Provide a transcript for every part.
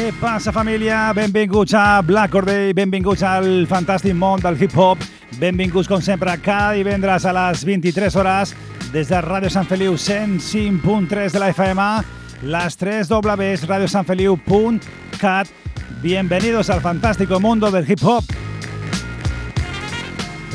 Què passa, família? Benvinguts a Black Corday, benvinguts al fantàstic món del hip-hop, benvinguts, com sempre, cada divendres a les 23 hores des de Ràdio Sant Feliu 105.3 de la FM, las 3 Ws, radiosanfeliu.cat. Bienvenidos al fantástico mundo del hip-hop.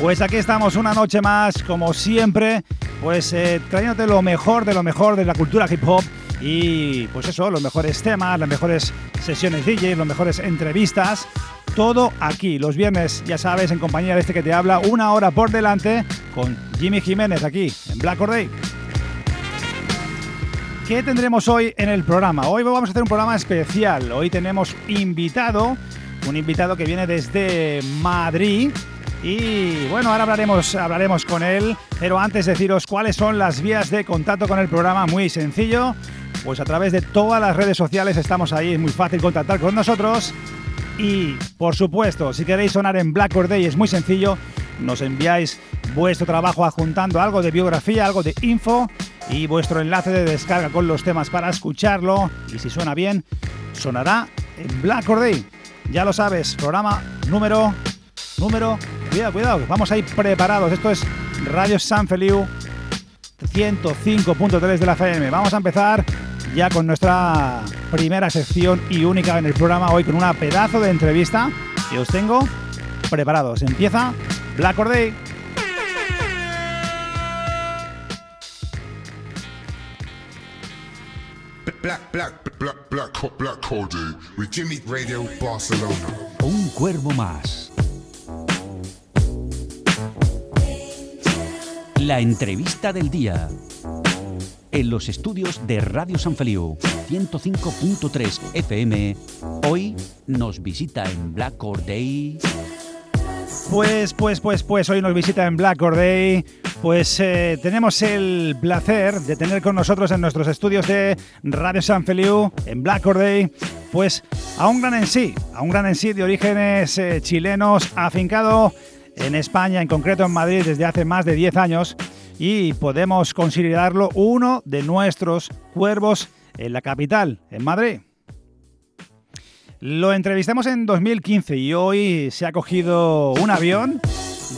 Pues aquí estamos una noche más, como siempre, pues eh, trayéndote lo mejor de lo mejor de la cultura hip-hop y pues eso, los mejores temas, las mejores sesiones DJ, las mejores entrevistas, todo aquí, los viernes, ya sabes, en compañía de este que te habla, una hora por delante con Jimmy Jiménez aquí en Black or Day. ¿Qué tendremos hoy en el programa? Hoy vamos a hacer un programa especial. Hoy tenemos invitado, un invitado que viene desde Madrid. Y bueno, ahora hablaremos, hablaremos con él, pero antes deciros cuáles son las vías de contacto con el programa, muy sencillo. Pues a través de todas las redes sociales estamos ahí, es muy fácil contactar con nosotros. Y por supuesto, si queréis sonar en Black or Day es muy sencillo, nos enviáis vuestro trabajo adjuntando algo de biografía, algo de info y vuestro enlace de descarga con los temas para escucharlo. Y si suena bien, sonará en Black or Day. Ya lo sabes, programa número. Número. Cuidado, cuidado, vamos a ir preparados. Esto es Radio San Feliu 105.3 de la FM. Vamos a empezar ya con nuestra primera sección y única en el programa hoy con una pedazo de entrevista que os tengo preparados. Empieza Black or Day. Black, black, black, black, black, black Cody with Jimmy Radio Barcelona. Un cuervo más. La entrevista del día. En los estudios de Radio San Feliu 105.3 FM, hoy nos visita en Black Day. Pues, pues, pues, pues hoy nos visita en Black Day. Pues eh, tenemos el placer de tener con nosotros en nuestros estudios de Radio San Feliu en Black Day, pues a un gran en sí, a un gran en sí de orígenes eh, chilenos, afincado en España, en concreto en Madrid, desde hace más de 10 años y podemos considerarlo uno de nuestros cuervos en la capital, en Madrid. Lo entrevistamos en 2015 y hoy se ha cogido un avión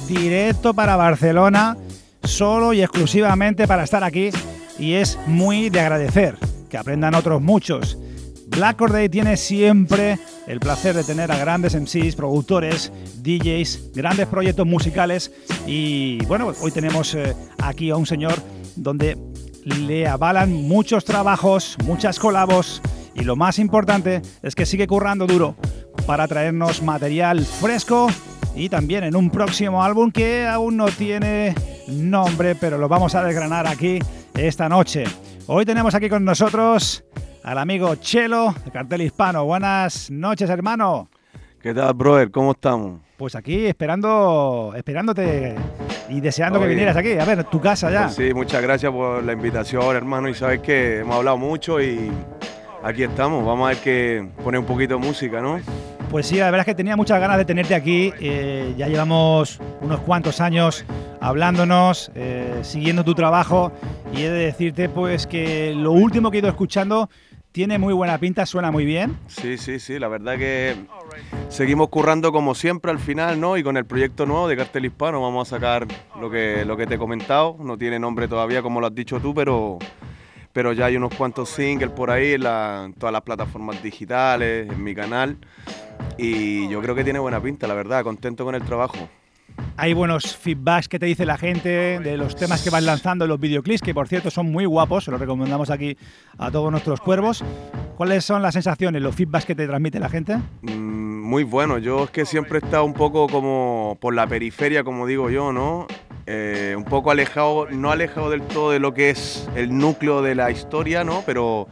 directo para Barcelona, solo y exclusivamente para estar aquí y es muy de agradecer que aprendan otros muchos. Black or Day tiene siempre el placer de tener a grandes MCs, productores, DJs, grandes proyectos musicales y bueno, hoy tenemos eh, aquí a un señor donde le avalan muchos trabajos, muchas colabos y lo más importante es que sigue currando duro para traernos material fresco y también en un próximo álbum que aún no tiene nombre, pero lo vamos a desgranar aquí esta noche. Hoy tenemos aquí con nosotros al amigo Chelo de Cartel Hispano. Buenas noches, hermano. ¿Qué tal, brother? ¿Cómo estamos? Pues aquí esperando, esperándote y deseando que vinieras aquí. A ver, tu casa ya. Pues sí, muchas gracias por la invitación, hermano. Y sabes que hemos hablado mucho y aquí estamos. Vamos a ver que poner un poquito de música, ¿no? Pues sí, la verdad es que tenía muchas ganas de tenerte aquí. Eh, ya llevamos unos cuantos años hablándonos, eh, siguiendo tu trabajo y he de decirte pues que lo último que he ido escuchando tiene muy buena pinta, suena muy bien. Sí, sí, sí. La verdad que seguimos currando como siempre al final, ¿no? Y con el proyecto nuevo de Cartel Hispano vamos a sacar lo que, lo que te he comentado. No tiene nombre todavía, como lo has dicho tú, pero, pero ya hay unos cuantos singles por ahí la- en todas las plataformas digitales, en mi canal. Y yo creo que tiene buena pinta, la verdad, contento con el trabajo. Hay buenos feedbacks que te dice la gente de los temas que vas lanzando, los videoclips, que por cierto son muy guapos, se los recomendamos aquí a todos nuestros cuervos. ¿Cuáles son las sensaciones, los feedbacks que te transmite la gente? Mm, Muy bueno, yo es que siempre he estado un poco como por la periferia, como digo yo, ¿no? Eh, un poco alejado, no alejado del todo de lo que es el núcleo de la historia, ¿no? Pero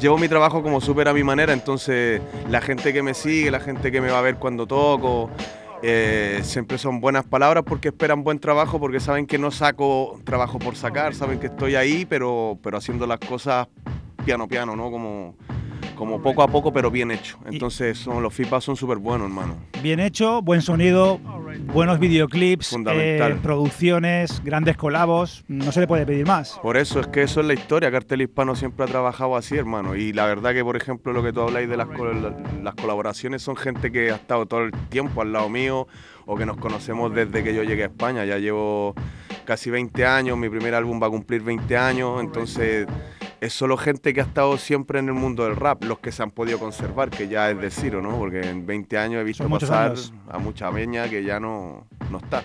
llevo mi trabajo como súper a mi manera, entonces la gente que me sigue, la gente que me va a ver cuando toco, eh, siempre son buenas palabras porque esperan buen trabajo, porque saben que no saco trabajo por sacar, saben que estoy ahí, pero, pero haciendo las cosas piano piano, ¿no? Como, como poco a poco, pero bien hecho. Entonces son, los feedbacks son súper buenos, hermano. Bien hecho, buen sonido, buenos videoclips, eh, producciones, grandes colabos, no se le puede pedir más. Por eso es que eso es la historia. Cartel Hispano siempre ha trabajado así, hermano. Y la verdad que, por ejemplo, lo que tú habláis de las, las colaboraciones son gente que ha estado todo el tiempo al lado mío o que nos conocemos desde que yo llegué a España. Ya llevo casi 20 años, mi primer álbum va a cumplir 20 años, entonces es solo gente que ha estado siempre en el mundo del rap, los que se han podido conservar, que ya es decir, ¿no? Porque en 20 años he visto Son pasar a mucha peña que ya no, no está.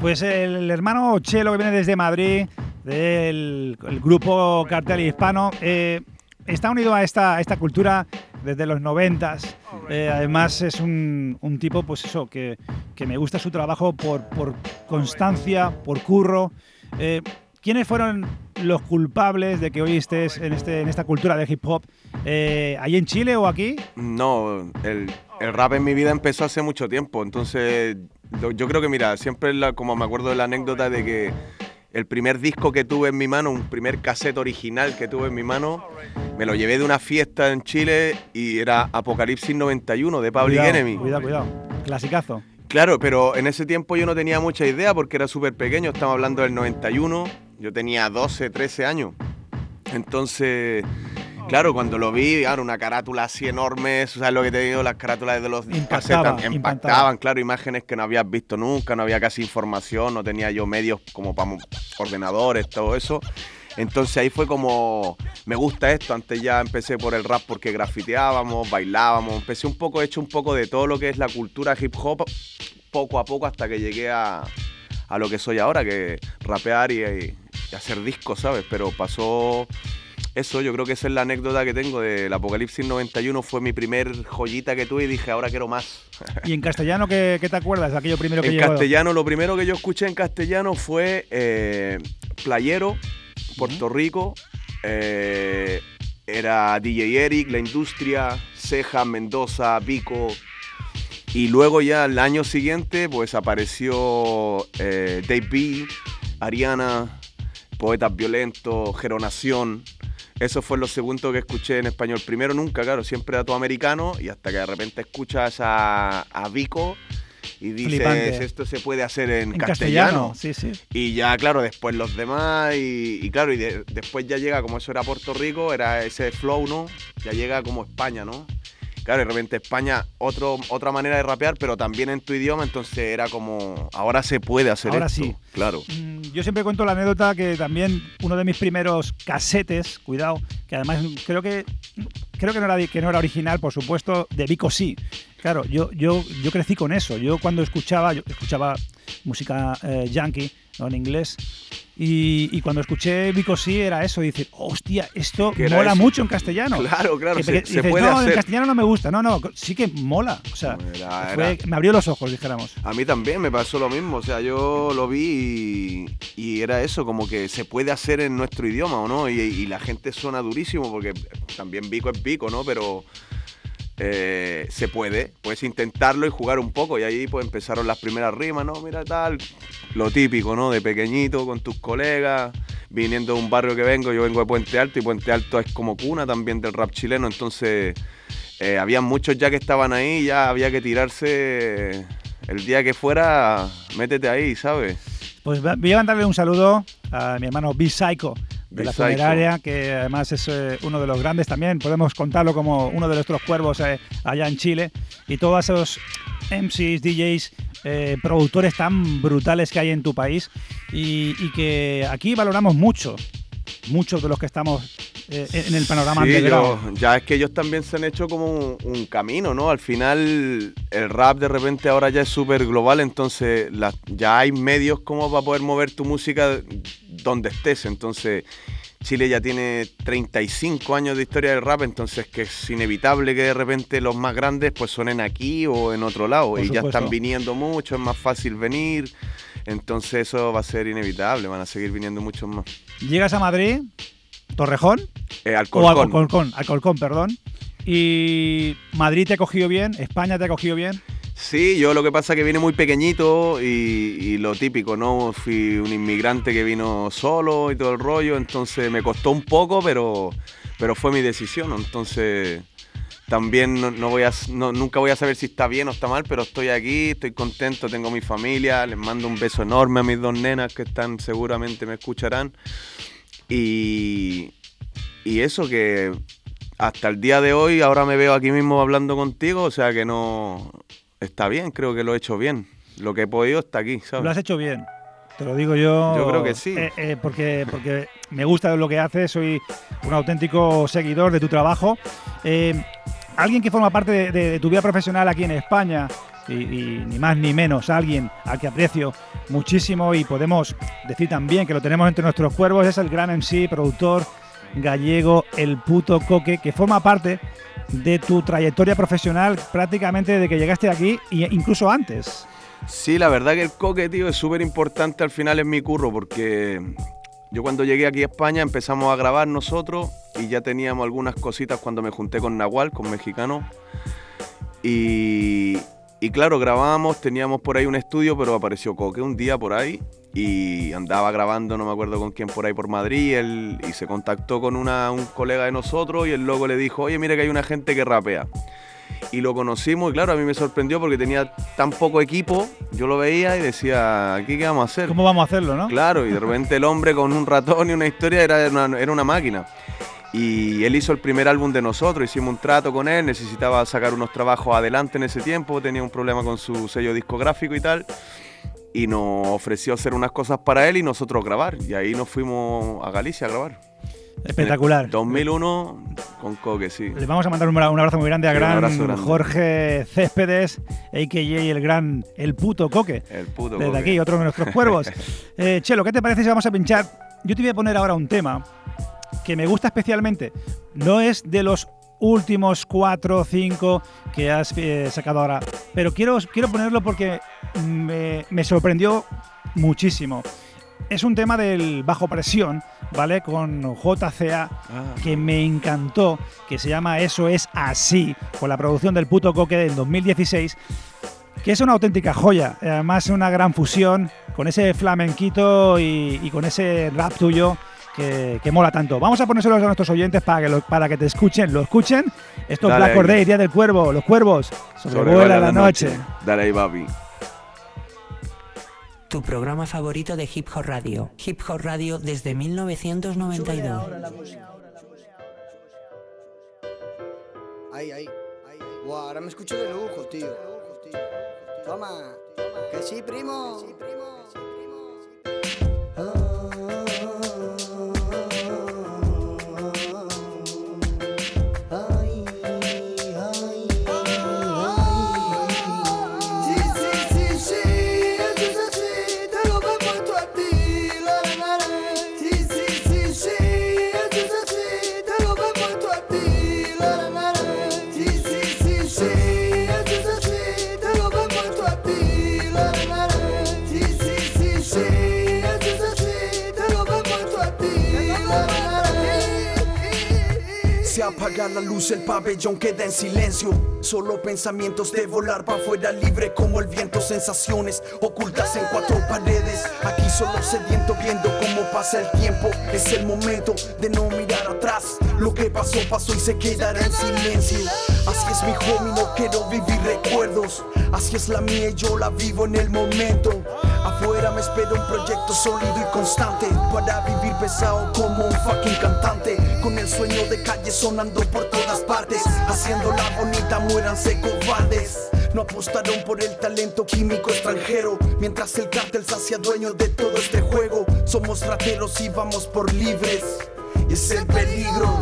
Pues el hermano Chelo que viene desde Madrid, del el grupo Cartel Hispano, eh, está unido a esta, a esta cultura desde los noventas. Eh, además es un, un tipo, pues eso, que, que me gusta su trabajo por, por constancia, por curro. Eh, ¿Quiénes fueron los culpables de que hoy estés en, este, en esta cultura de hip hop? Eh, ¿Ahí en Chile o aquí? No, el, el rap en mi vida empezó hace mucho tiempo, entonces yo creo que, mira, siempre la- como me acuerdo de la anécdota de que el primer disco que tuve en mi mano, un primer cassette original que tuve en mi mano, me lo llevé de una fiesta en Chile y era Apocalipsis 91 de Public Cuidado, Enemy. Cuidado, cuidado. Clasicazo. Claro, pero en ese tiempo yo no tenía mucha idea porque era súper pequeño, estamos hablando del 91, yo tenía 12, 13 años. Entonces, claro, cuando lo vi, claro, una carátula así enorme, ¿sabes lo que te digo? Las carátulas de los Impactaba, casetas impactaba. impactaban, claro, imágenes que no habías visto nunca, no había casi información, no tenía yo medios como para ordenadores, todo eso. Entonces ahí fue como, me gusta esto, antes ya empecé por el rap porque grafiteábamos, bailábamos, empecé un poco, he hecho un poco de todo lo que es la cultura hip hop, poco a poco hasta que llegué a, a lo que soy ahora, que rapear y, y hacer discos, ¿sabes? Pero pasó eso, yo creo que esa es la anécdota que tengo del Apocalipsis 91, fue mi primer joyita que tuve y dije, ahora quiero más. ¿Y en castellano qué, qué te acuerdas? Aquello primero que En llegó. castellano, lo primero que yo escuché en castellano fue eh, Playero, Puerto Rico. eh, era DJ Eric, La Industria, Ceja, Mendoza, Vico. Y luego ya el año siguiente, pues apareció eh, Dave B, Ariana, Poetas Violentos, Geronación. Eso fue lo segundo que escuché en español. Primero nunca, claro, siempre era todo americano y hasta que de repente escuchas a, a Vico y dices, Flipante. esto se puede hacer en, En castellano. castellano, sí, sí. Y ya, claro, después los demás y, y claro, y de- después ya llega, como eso era Puerto Rico, era ese flow, ¿no? Ya llega como España, ¿no? Claro, y de repente España, otro, otra manera de rapear, pero también en tu idioma, entonces era como, ahora se puede hacer Ahora esto. sí. Claro. Mm, Yo siempre cuento la anécdota que también uno de mis primeros casetes, cuidado, que además creo que creo que no era, que no era original, por supuesto, de Vico sí. Claro, yo, yo, yo crecí con eso. Yo cuando escuchaba, yo escuchaba música eh, yankee, ¿no? en inglés, y, y cuando escuché Vico sí era eso, y decir, hostia, esto ¿Qué era mola eso? mucho en castellano. Claro, claro, Que- se, se dices, puede no, en hacer. castellano no me gusta. No, no, sí que mola. O sea, Era- fue- era- me abrió los ojos, dijéramos. A mí también me pasó lo mismo, o sea, yo lo vi y, y era eso, como que se puede hacer en nuestro idioma, ¿o no? Y, y la gente suena durísimo, porque también Vico es Vico, ¿no? Pero eh, se puede, puedes intentarlo y jugar un poco, y ahí pues empezaron las primeras rimas, ¿no? Mira tal, lo típico, ¿no? De pequeñito, con tus colegas, viniendo de un barrio que vengo, yo vengo de Puente Alto, y Puente Alto es como cuna también del rap chileno, entonces... Eh, había muchos ya que estaban ahí, ya había que tirarse el día que fuera, métete ahí, ¿sabes? Pues voy a mandarle un saludo a mi hermano B Psycho de la funeraria, que además es eh, uno de los grandes. También, podemos contarlo como uno de nuestros cuervos eh, allá en Chile, y todos esos MCs, DJs, eh, productores tan brutales que hay en tu país y, y que aquí valoramos mucho. Muchos de los que estamos eh, en el panorama Sí, yo- ya es que ellos también se han hecho como un, un camino, ¿no? Al final el rap de repente ahora ya es súper global, entonces la- ya hay medios como para poder mover tu música donde estés. Entonces Chile ya tiene 35 años de historia del rap, entonces que es inevitable que de repente los más grandes pues suenen aquí o en otro lado. Por y ya están viniendo mucho, es más fácil venir. Entonces eso va a ser inevitable, van a seguir viniendo muchos más. Llegas a Madrid, Torrejón, Eh, o. Alcorcón, Alcorcón, perdón. Y Madrid te ha cogido bien, España te ha cogido bien. Sí, yo lo que pasa es que vine muy pequeñito y, lo típico, ¿no? Fui un inmigrante que vino solo y todo el rollo, entonces me costó un poco, pero, pero fue mi decisión, entonces también no, voy a, nunca voy a saber si está bien o está mal, pero estoy aquí, estoy contento, tengo mi familia, les mando un beso enorme a mis dos nenas que están seguramente me escucharán y, y eso que hasta el día de hoy, ahora me veo aquí mismo hablando contigo, o sea que no está bien, creo que lo he hecho bien. Lo que he podido está aquí, ¿sabes? Lo has hecho bien. Te lo digo yo. Yo creo que sí. eh, eh, porque, porque me gusta lo que haces, soy un auténtico seguidor de tu trabajo. Eh, alguien que forma parte de, de- de tu vida profesional aquí en España, y, y ni más ni menos, alguien al que aprecio muchísimo y podemos decir también que lo tenemos entre nuestros cuervos, es el gran MC, productor gallego, el puto coque, que forma parte de tu trayectoria profesional prácticamente desde que llegaste aquí e incluso antes. Sí, la verdad que el coque, tío, es súper importante al final en mi curro, porque yo cuando llegué aquí a España empezamos a grabar nosotros y ya teníamos algunas cositas cuando me junté con Nahual, con mexicano. Y, y claro, grabábamos, teníamos por ahí un estudio, pero apareció Coque un día por ahí y andaba grabando, no me acuerdo con quién por ahí por Madrid, él, y se contactó con una- un colega de nosotros y el loco le dijo, oye, mira que hay una gente que rapea. Y lo conocimos y claro, a mí me sorprendió porque tenía tan poco equipo, yo lo veía y decía, ¿aquí qué vamos a hacer? ¿Cómo vamos a hacerlo, no? Claro, y de repente el hombre con un ratón y una historia era una, era una máquina. Y él hizo el primer álbum de nosotros, hicimos un trato con él, necesitaba sacar unos trabajos adelante en ese tiempo, tenía un problema con su sello discográfico y tal. Y nos ofreció hacer unas cosas para él y nosotros grabar. Y ahí nos fuimos a Galicia a grabar. Espectacular. 2001 con Coque, sí. Le vamos a mandar un, abra- un abrazo muy grande a Sí, gran grande. Jorge Céspedes, a.k.a. el gran, el puto coque. El puto Desde Coque. aquí, otro de nuestros cuervos. Eh, Chelo, ¿qué te parece si vamos a pinchar? Yo te voy a poner ahora un tema que me gusta especialmente. No es de los últimos cuatro o cinco que has eh, sacado ahora, pero quiero, quiero ponerlo porque me, me sorprendió muchísimo. Es un tema del bajo presión, ¿vale? Con JCA, Ah. que me encantó, que se llama Eso es así, con la producción del puto coque del 2016, que es una auténtica joya. Además, una gran fusión con ese flamenquito y, y con ese rap tuyo que, que mola tanto. Vamos a ponérselo a nuestros oyentes para que, lo- para que te escuchen, lo escuchen. Esto es Black ahí. Or Day, Día del Cuervo, los cuervos, sobrevuela la noche. Dale ahí, papi. Tu programa favorito de Hip Hop Radio. Hip Hop Radio desde 1992. Ahí, ahí. Guau, ahora me escucho de lujo, tío. Toma. Que sí, primo. Ay, Se apaga la luz, el pabellón queda en silencio. Solo pensamientos de volar para afuera libre como el viento, sensaciones ocultas en cuatro paredes. Aquí solo sediento viendo cómo pasa el tiempo. Es el momento de no mirar atrás. Lo que pasó, pasó y se quedará en silencio. Así es mi homie, no quiero vivir recuerdos. Así es la mía y yo la vivo en el momento. Afuera me espera un proyecto sólido y constante para vivir pesado como un fucking cantante. Con el sueño de calle sonando por todas partes, haciendo la bonita, muéranse cobardes. no apostaron por el talento químico extranjero. Mientras el cártel se hacía dueño de todo este juego, somos rateros y vamos por libres. Y es el peligro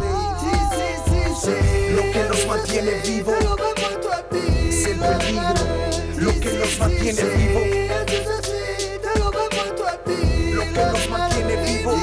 lo que nos mantiene vivo. Te lo demuestro a ti. Es el peligro lo que nos mantiene vivo. Esto es así, te lo que nos mantiene vivo.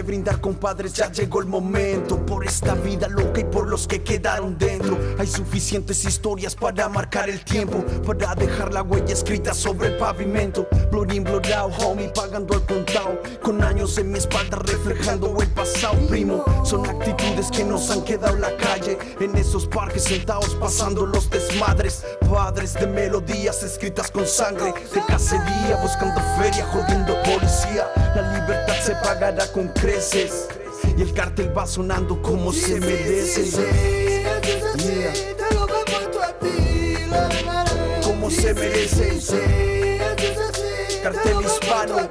De brindar, compadres, ya llegó el momento. Por esta vida loca y por los que quedaron dentro. Hay suficientes historias para marcar el tiempo. Para dejar la huella escrita sobre el pavimento. Blood in, blood out, homie, pagando al contado. Con años en mi espalda reflejando el pasado, primo. Son actitudes que nos han quedado en la calle. En esos parques sentados pasando los desmadres. Padres de melodías escritas con sangre. De cacería, buscando feria, jodiendo policía. La libertad se pagará con creces. Y el cartel va sonando como se merece. Yeah. Te lo demuestro a ti. La, la, la. Como se merece. Sí, sí, Cartel hispano.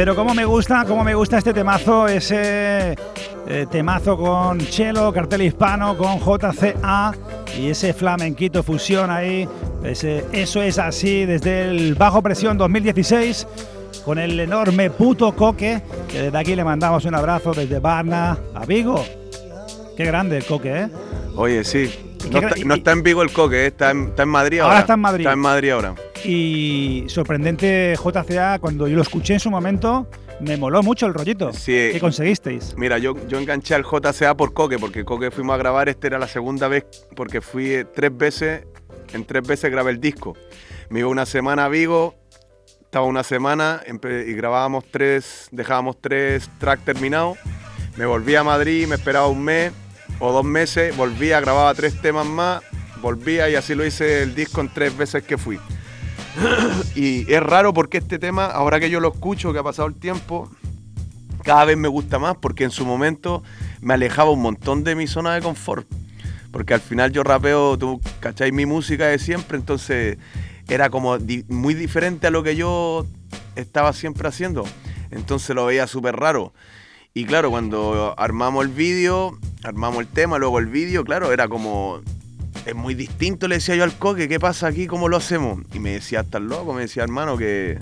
Pero como me gusta, como me gusta este temazo, ese eh, temazo con Chelo, cartel hispano, con JCA y ese flamenquito fusión ahí. Ese, eso es así desde el Bajo Presión 2016 con el enorme puto coque. Que desde aquí le mandamos un abrazo desde Varna a Vigo. Qué grande el coque, ¿eh? Oye, sí. ¿Y No está, y- no está en Vigo el coque, eh, está en, está en Madrid Ahora ahora. está en Madrid. Está en Madrid ahora. Y sorprendente JCA, cuando yo lo escuché en su momento, me moló mucho el rollito. Sí. ¿Qué conseguisteis? Mira, yo, yo enganché al JCA por Coque, porque Coque fuimos a grabar, este era la segunda vez, porque fui tres veces, en tres veces grabé el disco. Me iba una semana a Vigo, estaba una semana y grabábamos tres, dejábamos tres tracks terminados. Me volví a Madrid, me esperaba un mes o dos meses, volvía, grababa tres temas más, volvía y así lo hice el disco en tres veces que fui. y es raro porque este tema, ahora que yo lo escucho, que ha pasado el tiempo, cada vez me gusta más porque en su momento me alejaba un montón de mi zona de confort. Porque al final yo rapeo, tú cacháis mi música de siempre, entonces era como muy diferente a lo que yo estaba siempre haciendo. Entonces lo veía súper raro. Y claro, cuando armamos el vídeo, armamos el tema, luego el vídeo, claro, era como... Es muy distinto, le decía yo al coque, ¿qué pasa aquí? ¿Cómo lo hacemos? Y me decía, estás loco, me decía, hermano, que,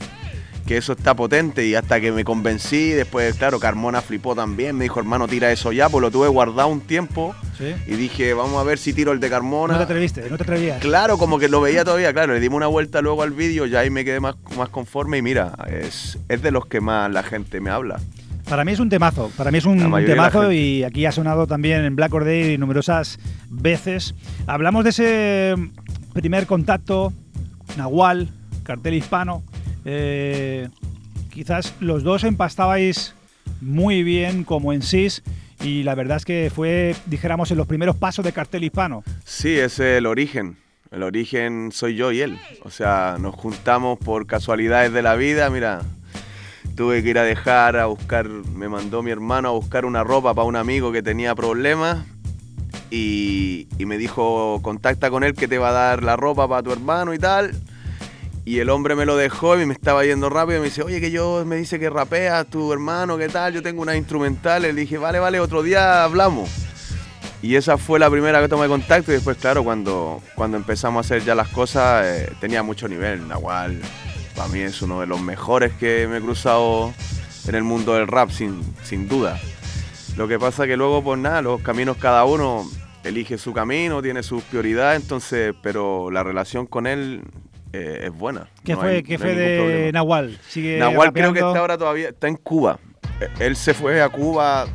que eso está potente y hasta que me convencí, después, claro, Carmona flipó también, me dijo, hermano, tira eso ya, pues lo tuve guardado un tiempo ¿Sí? y dije, vamos a ver si tiro el de Carmona. No te atreviste, no te atrevías. Claro, como que lo veía todavía, claro, le dimos una vuelta luego al vídeo, ya ahí me quedé más, más conforme y mira, es, es de los que más la gente me habla. Para mí es un temazo, para mí es un temazo y aquí ha sonado también en Black Or Day numerosas veces. Hablamos de ese primer contacto, Nahual, cartel hispano. Eh, quizás los dos empastabais muy bien como en SIS y la verdad es que fue, dijéramos, en los primeros pasos de cartel hispano. Sí, es el origen. El origen soy yo y él. O sea, nos juntamos por casualidades de la vida. Mira, tuve que ir a dejar a buscar, me mandó mi hermano a buscar una ropa para un amigo que tenía problemas y, me dijo, contacta con él que te va a dar la ropa para tu hermano y tal. Y el hombre me lo dejó y me estaba yendo rápido y me dice, oye, que yo me dice que rapeas tu hermano, ¿qué tal? Yo tengo unas instrumentales. Le dije, vale, vale, otro día hablamos. Y esa fue la primera que tomé contacto y después, claro, cuando, cuando empezamos a hacer ya las cosas, eh, tenía mucho nivel. Nahual, para mí es uno de los mejores que me he cruzado en el mundo del rap, sin, sin duda. Lo que pasa que luego, pues nada, los caminos cada uno elige su camino, tiene sus prioridades, entonces, pero la relación con él eh, es buena. ¿Qué No fue, hay- qué no fue de problema. Nahual? ¿Sigue Nahual creo que está ahora todavía, está en Cuba. Él se fue a Cuba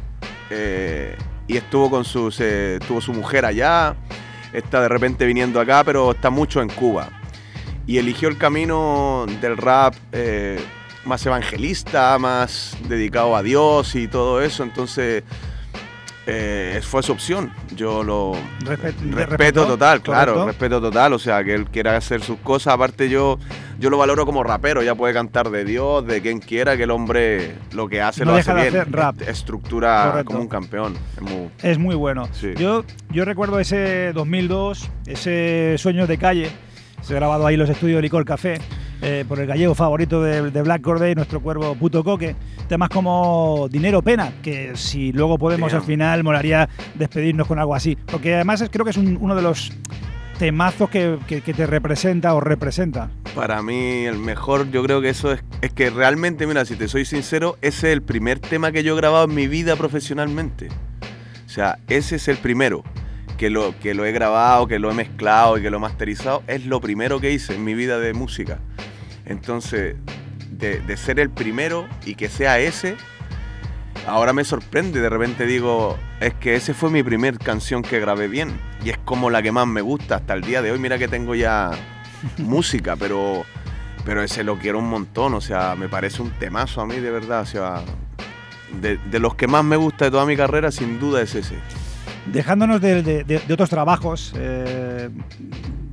eh, y estuvo con sus, eh, tuvo su mujer allá, está de repente viniendo acá, pero está mucho en Cuba. Y eligió el camino del rap eh, más evangelista, más dedicado a Dios y todo eso. Entonces, eh, fue su opción. Yo lo Respe- respeto total, claro, correcto. respeto total. O sea, que él quiera hacer sus cosas. Aparte, yo, yo lo valoro como rapero. Ya puede cantar de Dios, de quien quiera, que el hombre lo que hace No lo deja hace de bien. hacer rap. Est- Estructura Correcto. como un campeón. Es muy- Es muy bueno. Sí. Yo, yo recuerdo ese 2002, ese Sueños de Calle, se ha grabado ahí los estudios de Licor Café, eh, por el gallego favorito de, de Black Corday, nuestro cuervo puto coque. Temas como Dinero Pena, que si luego podemos Bien. al final, molaría despedirnos con algo así. Porque además es- creo que es un- uno de los temazos que, que- que te representa o representa. Para mí, el mejor, yo creo que eso es, es que realmente, mira, si te soy sincero, ese es el primer tema que yo he grabado en mi vida profesionalmente. O sea, ese es el primero. Que lo, que lo he grabado, que lo he mezclado y que lo he masterizado, es lo primero que hice en mi vida de música. Entonces, de, de ser el primero y que sea ese, ahora me sorprende. De repente digo, es que ese fue mi primer canción que grabé bien. Y es como la que más me gusta hasta el día de hoy. Mira que tengo ya música, pero, pero ese lo quiero un montón. O sea, me parece un temazo a mí, de verdad. O sea, de, de los que más me gusta de toda mi carrera, sin duda es ese. Dejándonos de, otros trabajos eh,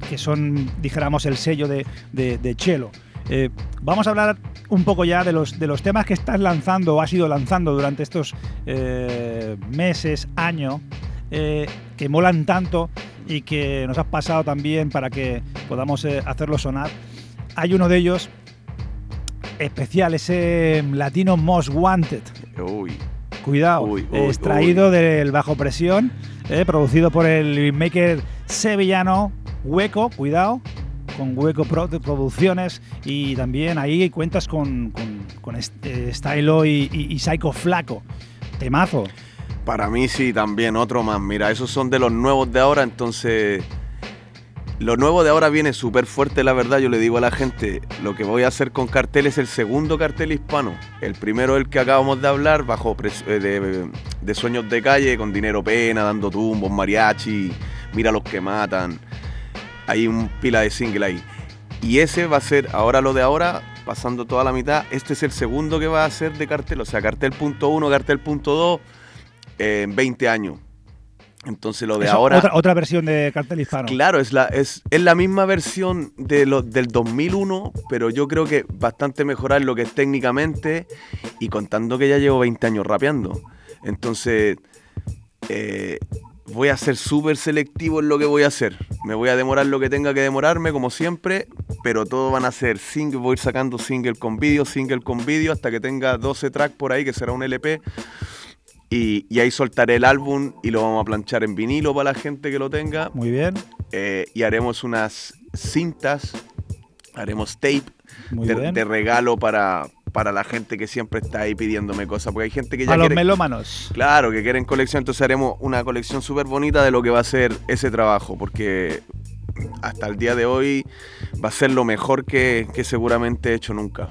que son, dijéramos, el sello de, Chelo. eh, vamos a hablar un poco ya de los, de los temas que estás lanzando o has ido lanzando durante estos eh, meses, año, que molan tanto y que nos has pasado también para que podamos hacerlo sonar. Hay uno de ellos especial, ese Latino Most Wanted. Uy, Cuidado, Uy, uy, extraído del Bajo Presión, eh, producido por el maker sevillano Hueco, cuidado, con Hueco Pro- Producciones y también ahí cuentas con, con, con est- eh, Stylo y, y, y Psycho Flaco. Temazo. para mí sí, también otro más. Mira, esos son de los nuevos de ahora, entonces... Lo nuevo de ahora viene súper fuerte, la verdad. Yo le digo a la gente, lo que voy a hacer con cartel es el segundo cartel hispano. El primero, el que acabamos de hablar, bajo eh, de, de Sueños de Calle, con Dinero Pena, dando tumbos, mariachi, mira los que matan. Hay un pila de single ahí. Y ese va a ser, ahora lo de ahora, pasando toda la mitad, este es el segundo que va a ser de cartel. O sea, cartel punto uno, cartel punto dos, en 20 años. Entonces lo de Eso, ahora... Otra, otra versión de cartel hispano. Claro, es la, es, es la misma versión de lo, del 2001, pero yo creo que bastante mejorar lo que es técnicamente y contando que ya llevo 20 años rapeando. Entonces, eh, voy a ser súper selectivo en lo que voy a hacer. Me voy a demorar lo que tenga que demorarme, como siempre, pero todo van a ser single. Voy a ir sacando single con vídeo, single con vídeo, hasta que tenga 12 tracks por ahí, que será un LP. Y, y ahí soltaré el álbum y lo vamos a planchar en vinilo para la gente que lo tenga Muy bien, eh, y haremos unas cintas, haremos tape de, regalo para, para la gente que siempre está ahí pidiéndome cosas, porque hay gente que ya A los melómanos. claro, que quieren colección, entonces haremos una colección súper bonita de lo que va a ser ese trabajo, porque hasta el día de hoy va a ser lo mejor que, que seguramente he hecho nunca.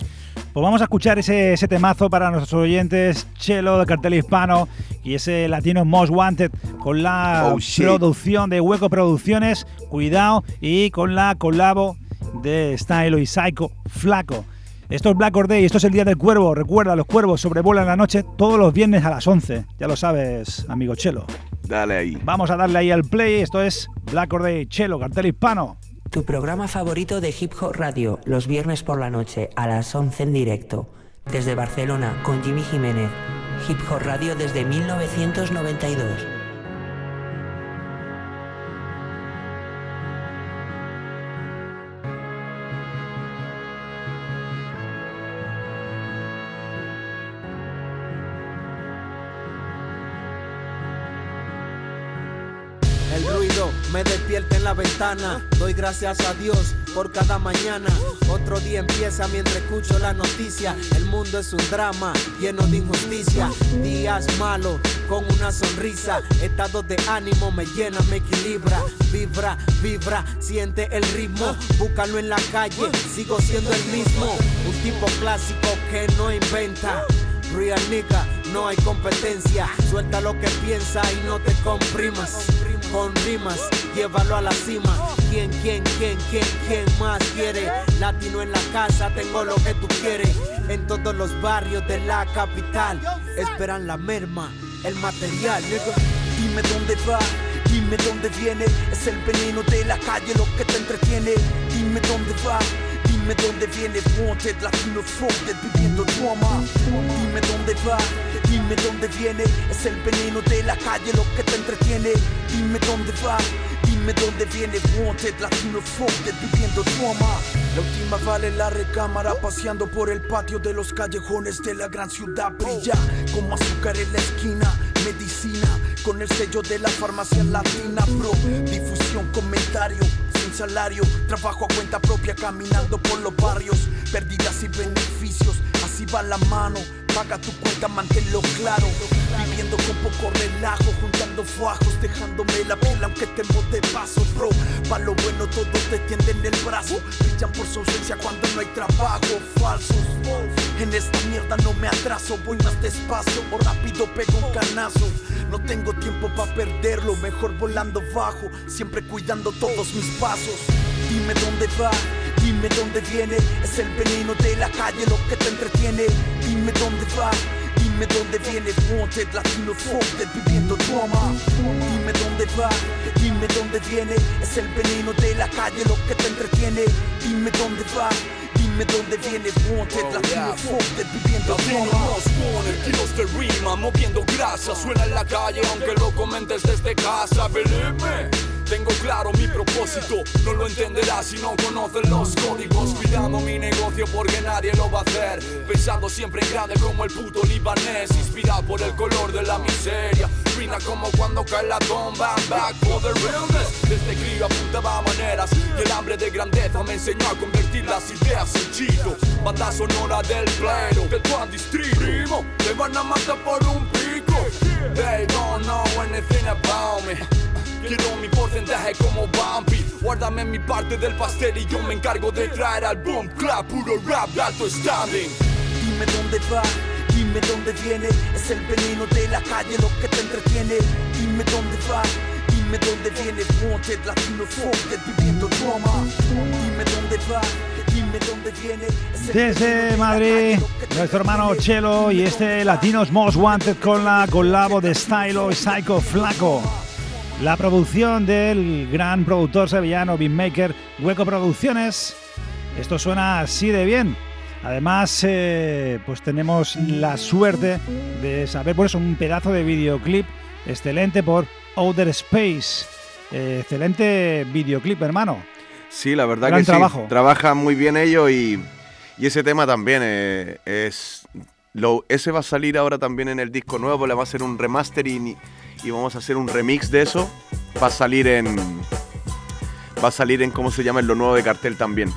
Pues vamos a escuchar ese, ese temazo para nuestros oyentes, Chelo de Cartel Hispano y ese Latino Most Wanted con la Oh, producción de Hueco Producciones, cuidado, y con la colabo de Stylo y Psycho Flaco. Esto es Black Or Day, esto es el Día del Cuervo. Recuerda, los cuervos sobrevuelan la noche todos los viernes a las 11. Ya lo sabes, amigo Chelo. Dale ahí. Vamos a darle ahí al play. Esto es Black Or Day, Chelo, Cartel Hispano. Tu programa favorito de Hip Hop Radio, los viernes por la noche a las 11 en directo. Desde Barcelona con Jimmy Jiménez. Hip Hop Radio desde 1992. La ventana. Doy gracias a Dios por cada mañana. Otro día empieza mientras escucho la noticia. El mundo es un drama lleno de injusticia. Días malos con una sonrisa. Estados de ánimo me llena, me equilibra. Vibra, vibra, siente el ritmo. Búscalo en la calle, sigo siendo el mismo. Un tipo clásico que no inventa. Real nigga, no hay competencia. Suelta lo que piensa y no te comprimas. Con rimas, llévalo a la cima. ¿Quién, quién, quién, quién, quién más quiere? Latino en la casa, tengo lo que tú quieres. En todos los barrios de la capital, esperan la merma, el material. Dime dónde va, dime dónde viene. Es el veneno de la calle lo que te entretiene. Dime dónde va, dime dónde viene. Wanted, latino folded, viviendo trauma. Dime dónde va, dime dónde viene. Es el veneno de la calle lo que te entretiene. Dime dónde va. Dime dónde viene Wanted, Latino Folded, viviendo trauma La última vale la recámara Paseando por el patio de los callejones de la gran ciudad Brilla como azúcar en la esquina Medicina con el sello de la farmacia latina Bro, difusión, comentario salario, trabajo a cuenta propia caminando por los barrios, pérdidas y beneficios, así va la mano, paga tu cuenta, manténlo claro, viviendo con poco relajo, juntando fajos, dejándome la piel aunque temo de paso, bro, pa' lo bueno todos te tienden el brazo, brillan por su ausencia cuando no hay trabajo, falsos, en esta mierda no me atraso, voy más despacio o rápido pego un canazo, no tengo tiempo pa' perderlo, mejor volando bajo, siempre cuidando todos mis pasos. Dime dónde va, dime dónde viene, es el veneno de la calle lo que te entretiene. Dime dónde va, dime dónde viene, wanted, latino folded, viviendo trauma. Dime dónde va, dime dónde viene, es el veneno de la calle lo que te entretiene. Dime dónde va. Dime dónde viene Wanted, latino folded, viviendo trauma. Tenemos con el kilos de rima, moviendo grasa, suena en la calle aunque lo comentes desde casa, believe me. Tengo claro mi propósito, no lo entenderás si no conoces los códigos. Cuidando mi negocio porque nadie lo va a hacer. Pensando siempre en grande como el puto libanés, inspirado por el color de la miseria. Ruina como cuando cae la tomba, I'm back for the realness. Desde crío apuntaba maneras y el hambre de grandeza me enseñó a convertir las ideas en chito. Banda sonora del pleno, del Juan Distrito. Primo, te van a matar por un pico. They don't know anything about me. Quiero mi porcentaje como Bumpy Guárdame mi parte del pastel y yo me encargo de traer al boom clap Puro rap de alto standing Dime dónde va, dime dónde viene. Es el veneno de la calle lo que te entretiene. Dime dónde va, dime dónde viene. Wanted, latino folded, viviendo trauma. Dime dónde va, dime dónde viene. Es el veneno Desde Madrid, calle lo que te nuestro hermano. Chelo y este Latinos Most Wanted con la colabo de Stylo y Psycho Flaco. La producción del gran productor sevillano beatmaker Hueco Producciones. Esto suena así de bien. Además, eh, pues tenemos la suerte de saber por eso un pedazo de videoclip excelente por Outer Space. Eh, excelente videoclip, hermano. Sí, la verdad Gran que trabajo. sí. Trabajan muy bien ellos y, y ese tema también eh, es. Lo, ese va a salir ahora también en el disco nuevo, le va a hacer un remastering y, y vamos a hacer un remix de eso. Va a salir en. Va a salir en cómo se llama en lo nuevo de cartel también.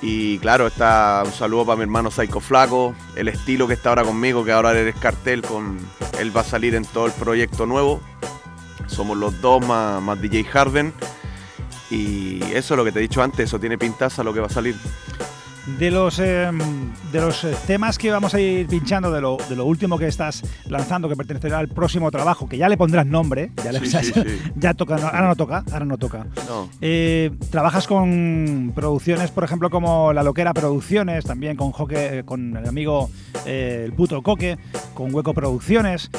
Y claro, está un saludo para mi hermano Psycho Flaco, el estilo que está ahora conmigo, que ahora eres cartel, con él va a salir en todo el proyecto nuevo. Somos los dos más, más DJ Harden. Y eso es lo que te he dicho antes, eso tiene pintaza lo que va a salir. De los, eh, de los eh, temas que vamos a ir pinchando, de lo, de lo último que estás lanzando, que pertenecerá al próximo trabajo, que ya le pondrás nombre, ya, le- Sí, ya- sí, sí. ya toca, no, ahora no toca, ahora no toca. No. Eh, trabajas con producciones, por ejemplo, como La Loquera Producciones, también con, Joque, con el amigo eh, El Puto Coque, con Hueco Producciones.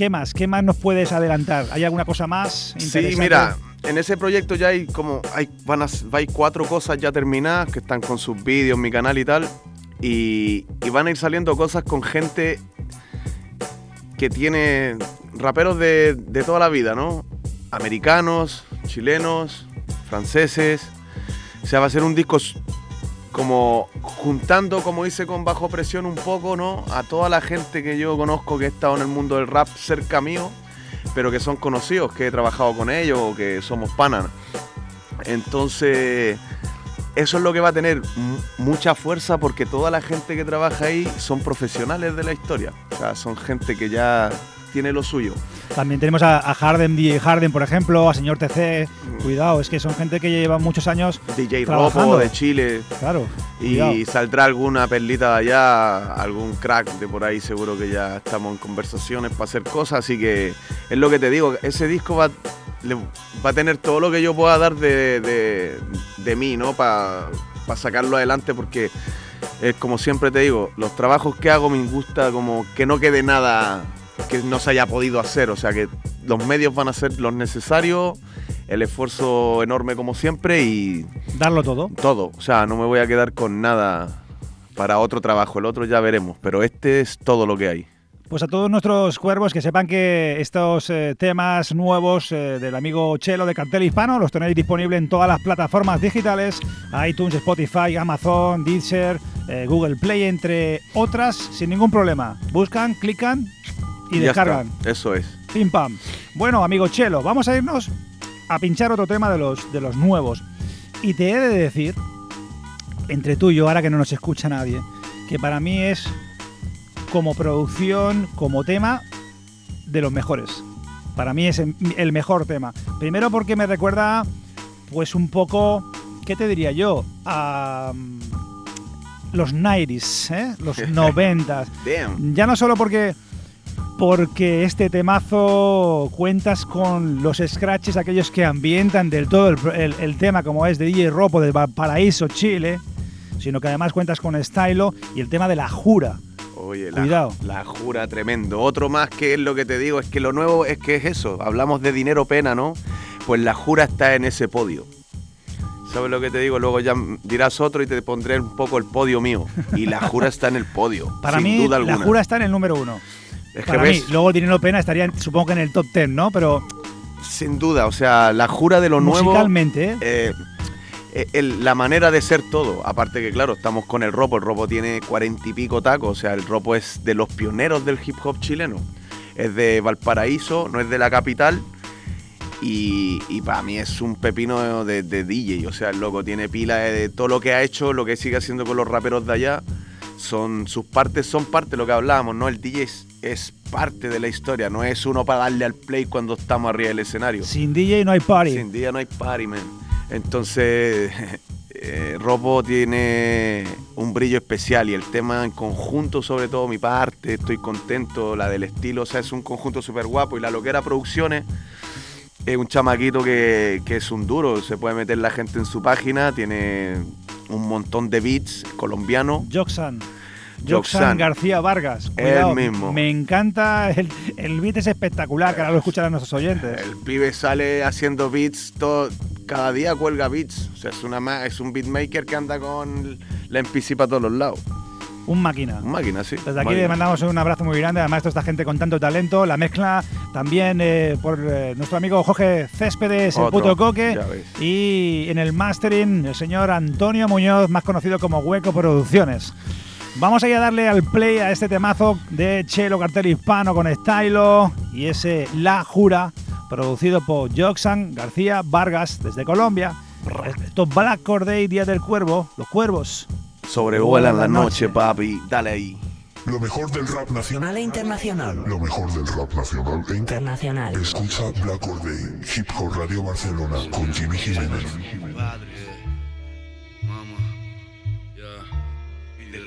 ¿Qué más? ¿Qué más nos puedes adelantar? ¿Hay alguna cosa más Sí, interesante? mira, en ese proyecto ya hay como, hay, van a, hay cuatro cosas ya terminadas que están con sus vídeos, mi canal y tal. Y, y van a ir saliendo cosas con gente que tiene raperos de, de toda la vida, ¿no? Americanos, chilenos, franceses. O sea, va a ser un disco como juntando, como hice con Bajo Presión un poco, ¿no? A toda la gente que yo conozco que ha estado en el mundo del rap cerca mío, pero que son conocidos, que he trabajado con ellos o que somos panas. Entonces, eso es lo que va a tener mu- mucha fuerza porque toda la gente que trabaja ahí son profesionales de la historia. O sea, son gente que ya tiene lo suyo. También tenemos a, a Harden, DJ Harden, por ejemplo, a Señor TC. Cuidado, es que son gente que lleva muchos años DJ trabajando. De Chile. Claro. Y cuidado. saldrá alguna perlita de allá, algún crack de por ahí, seguro que ya estamos en conversaciones para hacer cosas. Así que es lo que te digo, ese disco va, le- va a tener todo lo que yo pueda dar de, de- de mí, ¿no? Para sacarlo adelante, porque es como siempre te digo, los trabajos que hago me gusta como que no quede nada que no se haya podido hacer. O sea que los medios van a ser los necesarios, el esfuerzo enorme como siempre y Darlo todo. todo. O sea, no me voy a quedar con nada para otro trabajo. El otro ya veremos. Pero este es todo lo que hay. Pues a todos nuestros cuervos que sepan que estos eh, temas nuevos eh, del amigo Chelo de Cartel Hispano los tenéis disponibles en todas las plataformas digitales, iTunes, Spotify, Amazon, Deezer, eh, Google Play, entre otras, sin ningún problema. Buscan, clican y Ya descargan. está. Eso es. Pim pam. Bueno, amigo Chelo, vamos a irnos a pinchar otro tema de los, de los nuevos. Y te he de decir, entre tú y yo, ahora que no nos escucha nadie, que para mí es como producción, como tema, de los mejores. Para mí es el mejor tema. Primero porque me recuerda, pues un poco, ¿qué te diría yo? A mm, los 90s, ¿eh? los 90s. Damn. Ya no solo porque porque este temazo cuentas con los scratches, aquellos que ambientan del todo el, el- el tema, como es de DJ Ropo de Paraíso, Chile, sino que además cuentas con Stylo y el tema de la jura. Oye, la, Cuidado. la jura tremendo. Otro más que es lo que te digo, es que lo nuevo es que es eso. Hablamos de dinero pena, ¿no? Pues la jura está en ese podio. ¿Sabes lo que te digo? Luego ya dirás otro y te pondré un poco el podio mío. Y la jura está en el podio. Para sin mí, duda la alguna. jura está en el número uno. Es que Para mí, ves, luego el Dinero Pena estaría, supongo que en el top 10, ¿no? Pero sin duda, o sea, la jura de lo nuevo. musicalmente, ¿eh? eh, eh, el- la manera de ser todo. Aparte que, claro, estamos con el Ropo. El Ropo tiene cuarenta y pico tacos. O sea, el Ropo es de los pioneros del hip hop chileno. Es de Valparaíso, no es de la capital. Y, y para mí es un pepino de, de DJ. O sea, el loco tiene pila de todo lo que ha hecho, lo que sigue haciendo con los raperos de allá. Son, sus partes son parte de lo que hablábamos, ¿no? El DJ es, es parte de la historia, no es uno para darle al play cuando estamos arriba del escenario. sin DJ no hay party. Sin día no hay party, man. Entonces, eh, Ropo tiene un brillo especial y el tema en conjunto, sobre todo mi parte, estoy contento, la del estilo, o sea, es un conjunto súper guapo y la loquera producciones es un chamaquito que, que es un duro, se puede meter la gente en su página, tiene un montón de beats colombiano. Joxan. Joxan. García Vargas. Él mismo. Me encanta. El, el beat es espectacular, que ahora lo escucharán nuestros oyentes. El pibe sale haciendo beats todo, cada día cuelga beats. O sea, es, una, es un beatmaker que anda con la MPC para todos los lados. Un máquina. Un máquina, sí. Desde aquí máquina. le mandamos un abrazo muy grande. Además, toda esta gente con tanto talento. La mezcla también eh, por eh, nuestro amigo Jorge Céspedes, el puto coque. Y en el mastering, el señor Antonio Muñoz, más conocido como Hueco Producciones. Vamos a ir a darle al play a este temazo de Chelo Cartel Hispano con Stylo y ese La Jura, producido por Joxan García Vargas desde Colombia. Esto es Black Corday, Día del Cuervo, los cuervos. Sobrevuelan la la noche, papi. Dale ahí. Lo mejor del rap nacional. E internacional. Lo mejor del rap nacional e inter- Internacional. Escucha Black Or Day, Hip Hop Radio Barcelona con Jimmy Jiménez.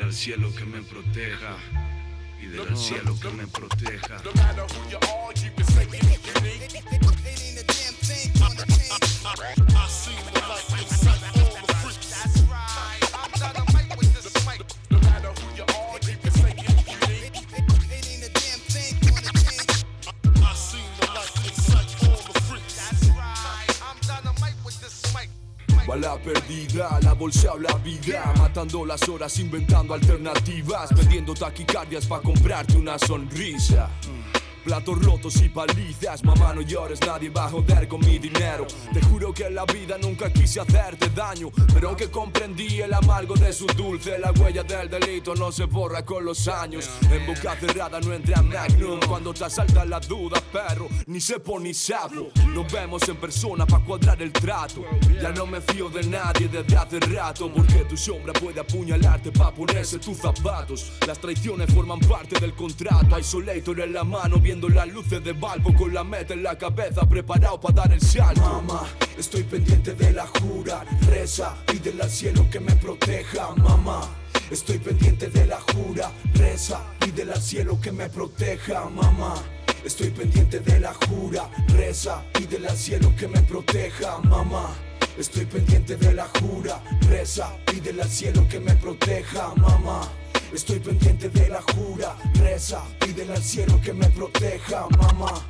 Al cielo que me proteja. Pídele al cielo que me proteja. Bala perdida, la bolsa la vida. Matando las horas, inventando alternativas. Vendiendo taquicardias para comprarte una sonrisa Platos rotos y palizas, mamá no llores, nadie va a joder con mi dinero Te juro que en la vida nunca quise hacerte daño, pero aunque comprendí el amargo de su dulce, la huella del delito no se borra con los años. En boca cerrada no entra Magnum cuando te asaltan las dudas, perro, ni sepo ni sapo. Nos vemos en persona para cuadrar el trato. Ya no me fío de nadie desde hace rato, porque tu sombra puede apuñalarte para ponerse tus zapatos. Las traiciones forman parte del contrato. Isolator en la mano, viendo las luces de Valvo con la meta en la cabeza, preparado para dar el salto. Mamá, estoy pendiente de la jura. Reza, pídele al cielo que me proteja, mamá. Estoy pendiente de la jura. Reza, pídele al cielo que me proteja, mamá. Estoy pendiente de la jura. Reza, pídele al cielo que me proteja, mamá. Estoy pendiente de la jura. Reza, pídele al cielo que me proteja, mamá. Estoy pendiente de la jura. Reza, pídele al cielo que me proteja, mamá.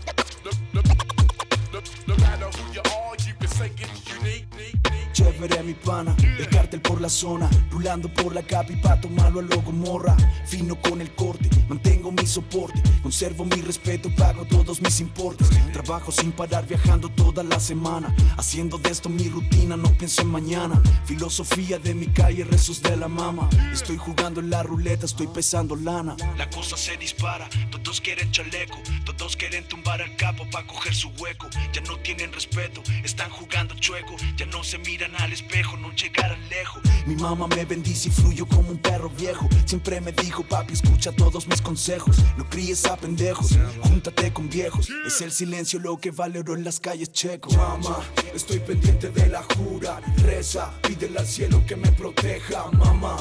Chévere mi pana, el cártel por la zona, rulando por la capi pa' tomarlo a loco morra. Fino con el corte, mantengo mi soporte, conservo mi respeto, pago todos mis importes. Trabajo sin parar, viajando toda la semana, haciendo de esto mi rutina, no pienso en mañana. Filosofía de mi calle, rezos de la mama. Estoy jugando en la ruleta, estoy pesando lana. La cosa se dispara, todos quieren chaleco, todos quieren tumbar al capo pa' coger su hueco. Ya no tienen respeto, están jugando chueco, ya no se miran al espejo, no llegarán lejos. Mi mamá me bendice y fluyo como un perro viejo. Siempre me dijo, papi, escucha todos mis consejos. No críes a pendejos, júntate con viejos. Es el silencio lo que valoro en las calles checo. Mamá, estoy pendiente de la jura. Reza, pídele al cielo que me proteja, mamá.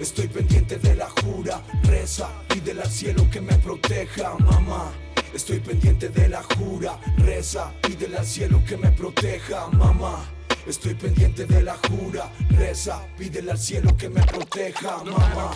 Estoy pendiente de la jura. Reza, pídele al cielo que me proteja, mamá. Estoy pendiente de la jura. Reza, pídele al cielo que me proteja, mamá. Estoy pendiente de la jura, reza, pídele al cielo que me proteja, mamá.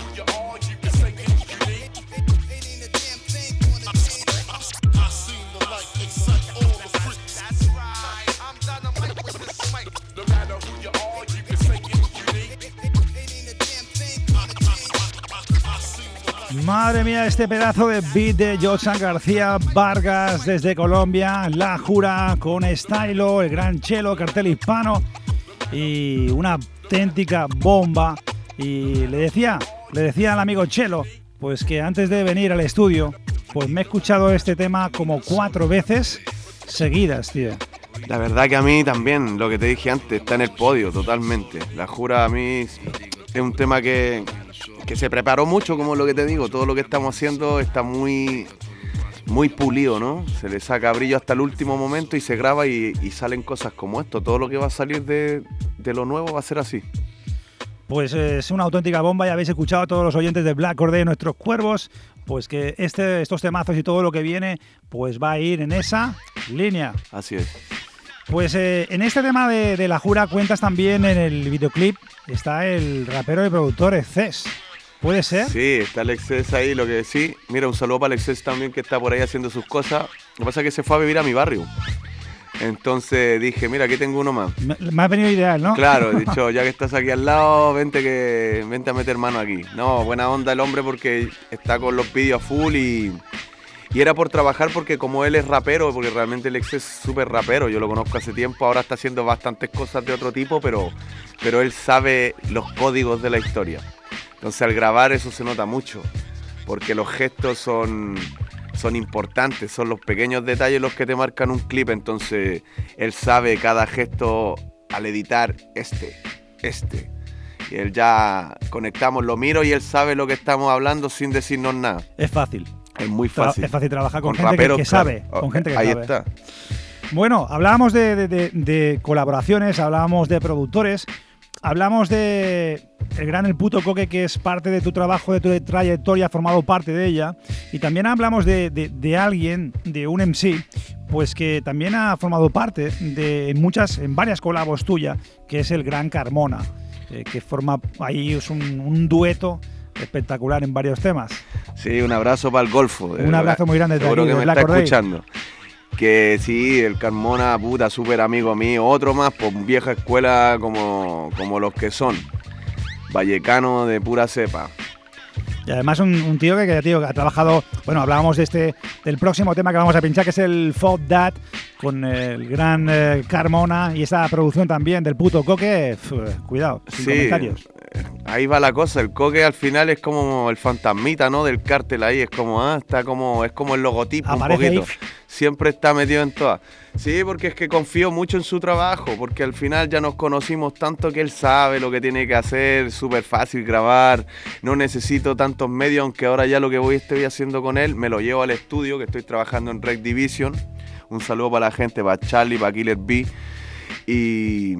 Madre mía, este pedazo de beat de Josan García Vargas desde Colombia, La Jura con Stylo, el gran Chelo, cartel hispano y una auténtica bomba. Y le decía, le decía al amigo Chelo, pues que antes de venir al estudio, pues me he escuchado este tema como cuatro veces seguidas, tío. La verdad que a mí también, lo que te dije antes, está en el podio totalmente. La jura a mí es un tema que, que se preparó mucho, como lo que te digo, todo lo que estamos haciendo está muy, muy pulido, ¿no? Se le saca brillo hasta el último momento y se graba y, y salen cosas como esto. Todo lo que va a salir de, de lo nuevo va a ser así. Pues eh, es una auténtica bomba, ya habéis escuchado a todos los oyentes de Black Orde, nuestros cuervos, pues que este, estos temazos y todo lo que viene, pues va a ir en esa línea. Así es. Pues eh, en este tema de, de la jura cuentas también en el videoclip, está el rapero y productor Exces. ¿Puede ser? Sí, está Alexés ahí, lo que sí. Mira, un saludo para Alexés también que está por ahí haciendo sus cosas. Lo que pasa es que se fue a vivir a mi barrio. Entonces dije, mira, aquí tengo uno más. Me, me ha venido ideal, ¿no? Claro, he dicho, ya que estás aquí al lado, vente que vente a meter mano aquí. No, buena onda el hombre porque está con los vídeos a full y, y era por trabajar porque como él es rapero, porque realmente el ex es súper rapero, yo lo conozco hace tiempo, ahora está haciendo bastantes cosas de otro tipo, pero, pero él sabe los códigos de la historia. Entonces al grabar eso se nota mucho, porque los gestos son, son importantes, son los pequeños detalles los que te marcan un clip, entonces él sabe cada gesto al editar este, este. Y él ya conectamos, lo miro y él sabe lo que estamos hablando sin decirnos nada. Es fácil. Es muy fácil. es fácil trabajar con, Con gente que- raperos, que, claro. sabe. Oh, Con gente que Ahí sabe. está. Bueno, hablábamos de, de- de- de colaboraciones, hablábamos de productores, hablamos de el gran El Puto Coque, que es parte de tu trabajo, de tu trayectoria, ha formado parte de ella. Y también hablamos de, alguien, de un MC, pues que también ha formado parte de muchas, en varias colabos tuyas, que es el gran Carmona, eh, que forma ahí es un, un dueto espectacular en varios temas. Sí, un abrazo para el Golfo. Un abrazo muy grande Seguro aquí, que me Black está escuchando. Que sí, el Carmona, puta, súper amigo mío. Otro más, por vieja escuela como, como los que son. Vallecano de pura cepa. Y además un, un tío que, que, tío, que ha trabajado, bueno, hablábamos de este, del próximo tema que vamos a pinchar, que es el Fuck That, con el gran eh, Carmona y esa producción también del puto coque, cuidado, sin Sí, comentarios. Ahí va la cosa. El coque al final es como el fantasmita, ¿no? Del cártel ahí. Es como, ah, está como, es como el logotipo Aparece un ahí. poquito. Siempre está metido en todas. Sí, porque es que confío mucho en su trabajo, porque al final ya nos conocimos tanto que él sabe lo que tiene que hacer, súper fácil grabar, no necesito tantos medios, aunque ahora ya lo que voy estoy haciendo con él, me lo llevo al estudio, que estoy trabajando en Rec Division. Un saludo para la gente, para Charlie, para Killer B. Y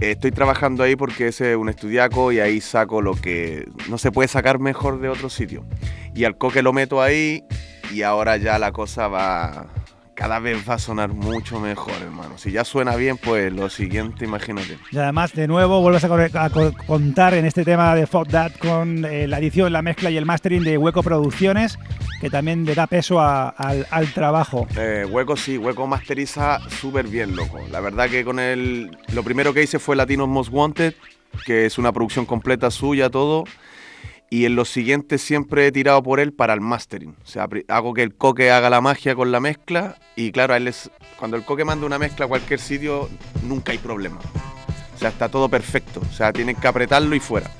estoy trabajando ahí porque es un estudiaco y ahí saco lo que no se puede sacar mejor de otro sitio. Y al coque lo meto ahí y ahora ya la cosa va... Cada vez va a sonar mucho mejor, hermano. Si ya suena bien, pues lo siguiente, imagínate. Y además, de nuevo, vuelves a, co- a co- contar en este tema de Fuck That con eh, la edición, la mezcla y el mastering de Hueco Producciones, que también le da peso a- al, al trabajo. Eh, Hueco sí, Hueco masteriza súper bien, loco. La verdad que con el... Lo primero que hice fue Latinos Most Wanted, que es una producción completa suya, todo. Y en los siguientes siempre he tirado por él para el mastering. O sea, hago que el coque haga la magia con la mezcla. Y claro, él es, cuando el coque manda una mezcla a cualquier sitio, nunca hay problema. O sea, está todo perfecto. O sea, tienen que apretarlo y fuera.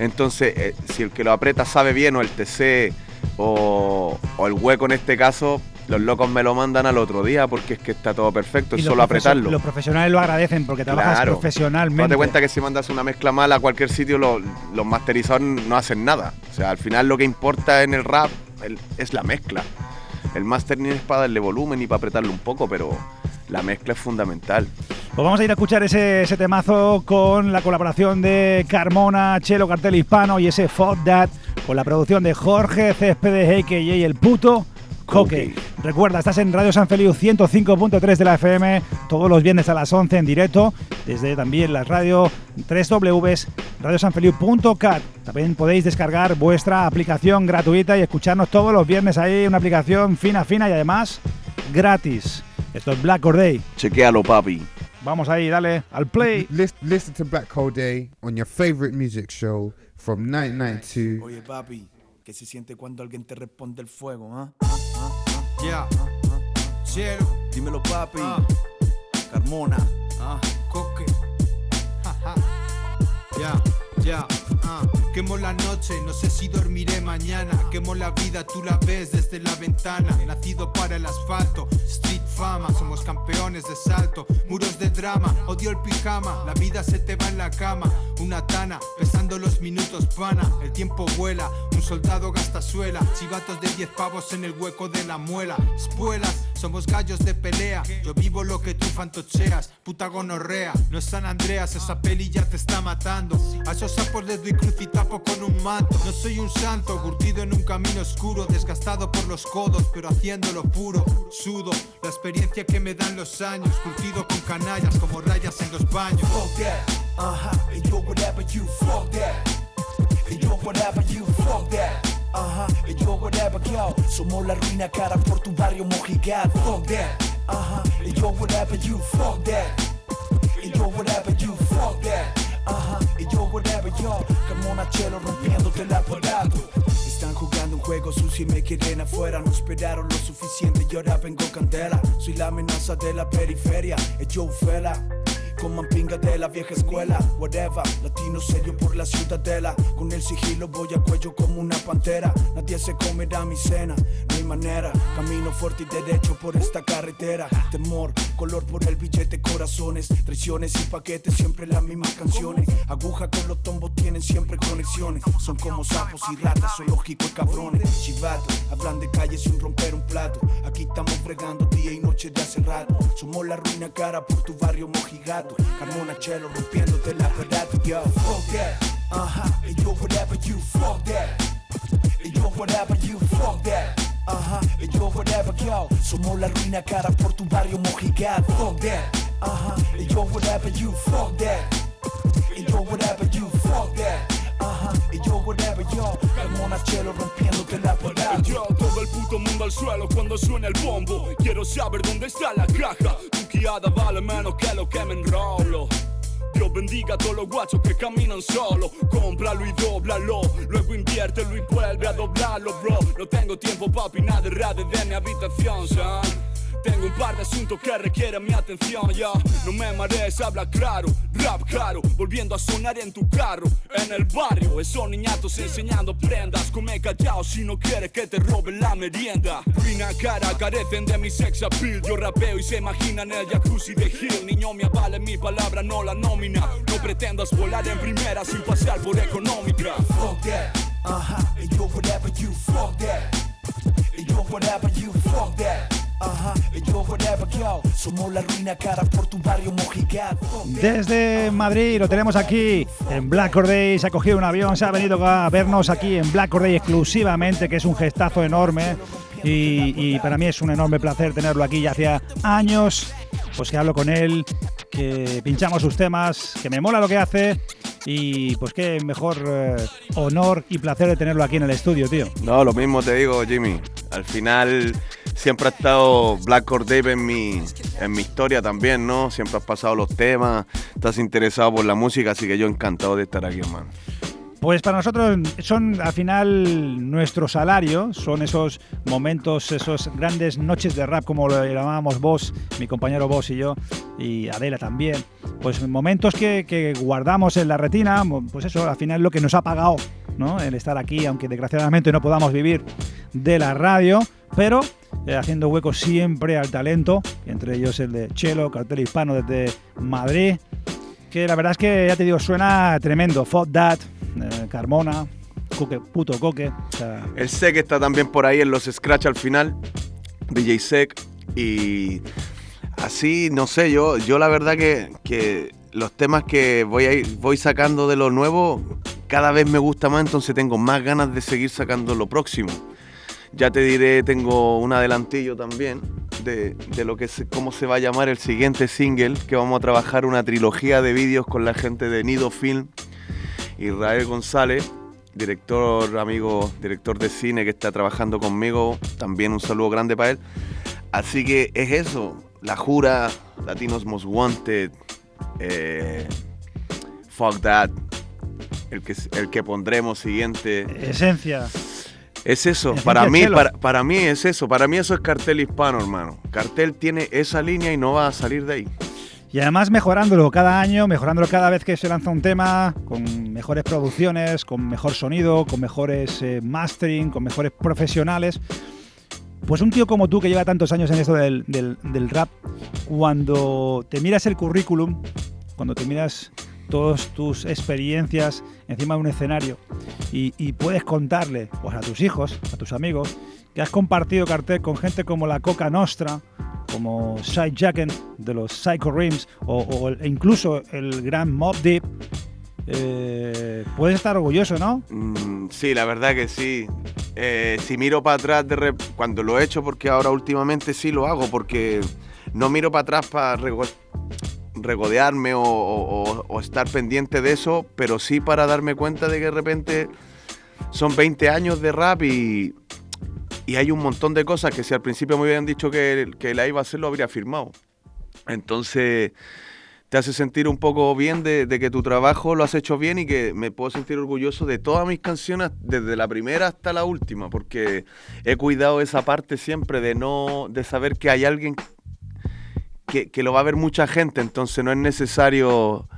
Entonces, eh, si el que lo aprieta sabe bien, o el TC, o, o el hueco en este caso, los locos me lo mandan al otro día porque es que está todo perfecto, es solo apretarlo. Los profesionales lo agradecen porque trabajas Claro. profesionalmente. Date cuenta que si mandas una mezcla mala a cualquier sitio, lo- los masterizadores no hacen nada. O sea, al final lo que importa en el rap el- es la mezcla. El mastering es para darle volumen y para apretarlo un poco, pero la mezcla es fundamental. Pues vamos a ir a escuchar ese, ese temazo con la colaboración de Carmona, Chelo Cartel Hispano y ese Fuck That con la producción de Jorge Céspedes, a.k.a. El Puto Coque. Recuerda, estás en Radio San Feliu 105.3 de la FM todos los viernes a las 11 en directo, desde también la radio www.radiosanfeliu.cat. También podéis descargar vuestra aplicación gratuita y escucharnos todos los viernes ahí, una aplicación fina, fina y además gratis. Esto es Black Corday. Chequéalo, papi. Vamos ahí, dale al play. Lis- Listen to Black Hole Day on your favorite music show from 1992. Oye, papi, ¿qué se siente cuando alguien te responde el fuego, ah? Yeah. Cielo. Dímelo, papi. Ah. Carmona. Ah, coque. Ya, ya, ah. Quemo la noche, no sé si dormiré mañana. Quemo la vida, tú la ves desde la ventana. Nacido para el asfalto, street Somos campeones de salto, muros de drama. Odio el pijama, la vida se te va en la cama. Una tana, pesando los minutos, pana. El tiempo vuela, un soldado gasta suela. Chivatos de 10 pavos en el hueco de la muela. Espuelas, somos gallos de pelea. Yo vivo lo que tú fantocheas, puta gonorrea. No es San Andreas, esa peli ya te está matando. A esos sapos les doy cruz y tapo con un manto. No soy un santo, curtido en un camino oscuro, desgastado por los codos, pero haciéndolo puro. Sudo, la experiencia que me dan los años, curtido con canallas como rayas en los baños. Fuck that. Uh huh. And yo, whatever you fuck that. And yo, whatever you fuck that. Uh huh. Yo, whatever yo. Somos la ruina cara por tu barrio mojigado. Fuck that. Uh huh. Yo, whatever you fuck that. Yo, whatever you fuck that. Uh huh. Yo, whatever yo. Carmona Chelo rompiéndote el aparato. Juego sucio y me quieren afuera. No esperaron lo suficiente y ahora vengo candela. Soy la amenaza de la periferia. Es Joe Fela. Con mampinga de la vieja escuela, whatever, latino serio por la ciudadela. Con el sigilo voy a cuello como una pantera. Nadie se comerá mi cena, no hay manera. Camino fuerte y derecho por esta carretera. Temor, color por el billete, corazones, traiciones y paquetes, siempre las mismas canciones. Aguja con los tombos tienen siempre conexiones. Son como sapos y ratas, son lógicos y cabrones. Chivatos, hablan de calles sin romper un plato. Aquí estamos fregando día y noche de hace rato. Somos la ruina cara por tu barrio mojigato. Carmona Chelo rompiéndote el aparato. Yo, fuck that. Uh huh. And yo, whatever you fuck that. And yo, whatever you fuck that. Uh huh. And yo, whatever yo. Somos la ruina cara por tu barrio mojigato. Fuck that. Uh huh. And yo, whatever you fuck that. And yo, whatever you fuck that. And yo, whatever yo. Carmona Chelo rompiéndote el aparato. Yo, todo el puto mundo al suelo cuando suena el bombo. Quiero saber dónde está la caja. Tu guiada vale menos que lo que me enrolo. Dios bendiga a todos los guachos que caminan solo. Cómpralo y dóblalo. Luego inviértelo y vuelve a doblarlo, bro. No tengo tiempo para opinar de de mi habitación, son. Tengo un par de asuntos que requieren mi atención, ya. No me marees, habla claro, rap caro, volviendo a sonar en tu carro, en el barrio. Esos niñatos enseñando prendas, come callado si no quieres que te roben la merienda. Ruina cara, carecen de mi sex appeal. Yo rapeo y se imaginan el jacuzzi de Hill. Niño, me avale mi palabra, no la nómina. No pretendas volar en primera sin pasar por económica. Fuck that, uh-huh, and yo whatever you fuck that. And whatever you fuck that. Ajá, y yo whatever yo Somos la ruina cara por tu barrio mojigado Desde Madrid lo tenemos aquí en Black Corday. Se ha cogido un avión, se ha venido a vernos aquí en Black Corday exclusivamente, que es un gestazo enorme. Y, y para mí es un enorme placer tenerlo aquí. Ya hacía años pues que hablo con él, que pinchamos sus temas, que me mola lo que hace. Y pues qué mejor eh, honor y placer de tenerlo aquí en el estudio, tío. No, lo mismo te digo, Jimmy. Al final siempre ha estado Black Dave en mi, en mi historia también, ¿no? Siempre has pasado los temas, estás interesado por la música, así que yo encantado de estar aquí, hermano. Pues para nosotros son al final nuestro salario, son esos momentos, esos grandes noches de rap como lo llamábamos vos, mi compañero vos y yo, y Adela también. Pues momentos que, guardamos en la retina, pues eso, al final lo que nos ha pagado, ¿no? El estar aquí, aunque desgraciadamente no podamos vivir de la radio, pero eh, haciendo hueco siempre al talento, entre ellos el de Chelo, cartel hispano desde Madrid, que la verdad es que ya te digo, suena tremendo. Fuck That, eh, Carmona, Coque, puto Coque. El Sec está también por ahí en los scratch al final, DJ Sec, y así, no sé, yo, yo la verdad que, que los temas que voy, voy sacando de lo nuevo, cada vez me gusta más, entonces tengo más ganas de seguir sacando lo próximo. Ya te diré, tengo un adelantillo también de, de lo que se, cómo se va a llamar el siguiente single, que vamos a trabajar una trilogía de vídeos con la gente de Nido Film, Israel González, director, amigo, director de cine que está trabajando conmigo, también un saludo grande para él. Así que es eso, La Jura, Latinos Most Wanted, eh, Fuck That, el que, el que pondremos siguiente. esencia. Es eso, para mí, para, para mí es eso, para mí eso es cartel hispano, hermano. Cartel tiene esa línea y no va a salir de ahí. Y además mejorándolo cada año, mejorándolo cada vez que se lanza un tema, con mejores producciones, con mejor sonido, con mejores eh, mastering, con mejores profesionales. Pues un tío como tú que lleva tantos años en esto del, del- del rap, cuando te miras el currículum, cuando te miras todas tus experiencias encima de un escenario y, puedes contarle pues, a tus hijos, a tus amigos, que has compartido cartel con gente como la Coca Nostra, como Shai Jacken de los Psycho Rims o, incluso el gran Mob Deep, eh, puedes estar orgulloso, ¿no? Mm, sí, la verdad que sí. Eh, si miro para atrás, de rep- cuando lo he hecho, porque ahora últimamente sí lo hago, porque no miro para atrás para regodearme o, estar pendiente de eso, pero sí para darme cuenta de que de repente son 20 años de rap y, y hay un montón de cosas que si al principio me hubieran dicho que, que la iba a hacer, lo habría firmado. Entonces te hace sentir un poco bien de, de que tu trabajo lo has hecho bien y que me puedo sentir orgulloso de todas mis canciones, desde la primera hasta la última, porque he cuidado esa parte siempre de no, de saber que hay alguien que, que lo va a ver mucha gente, entonces no es necesario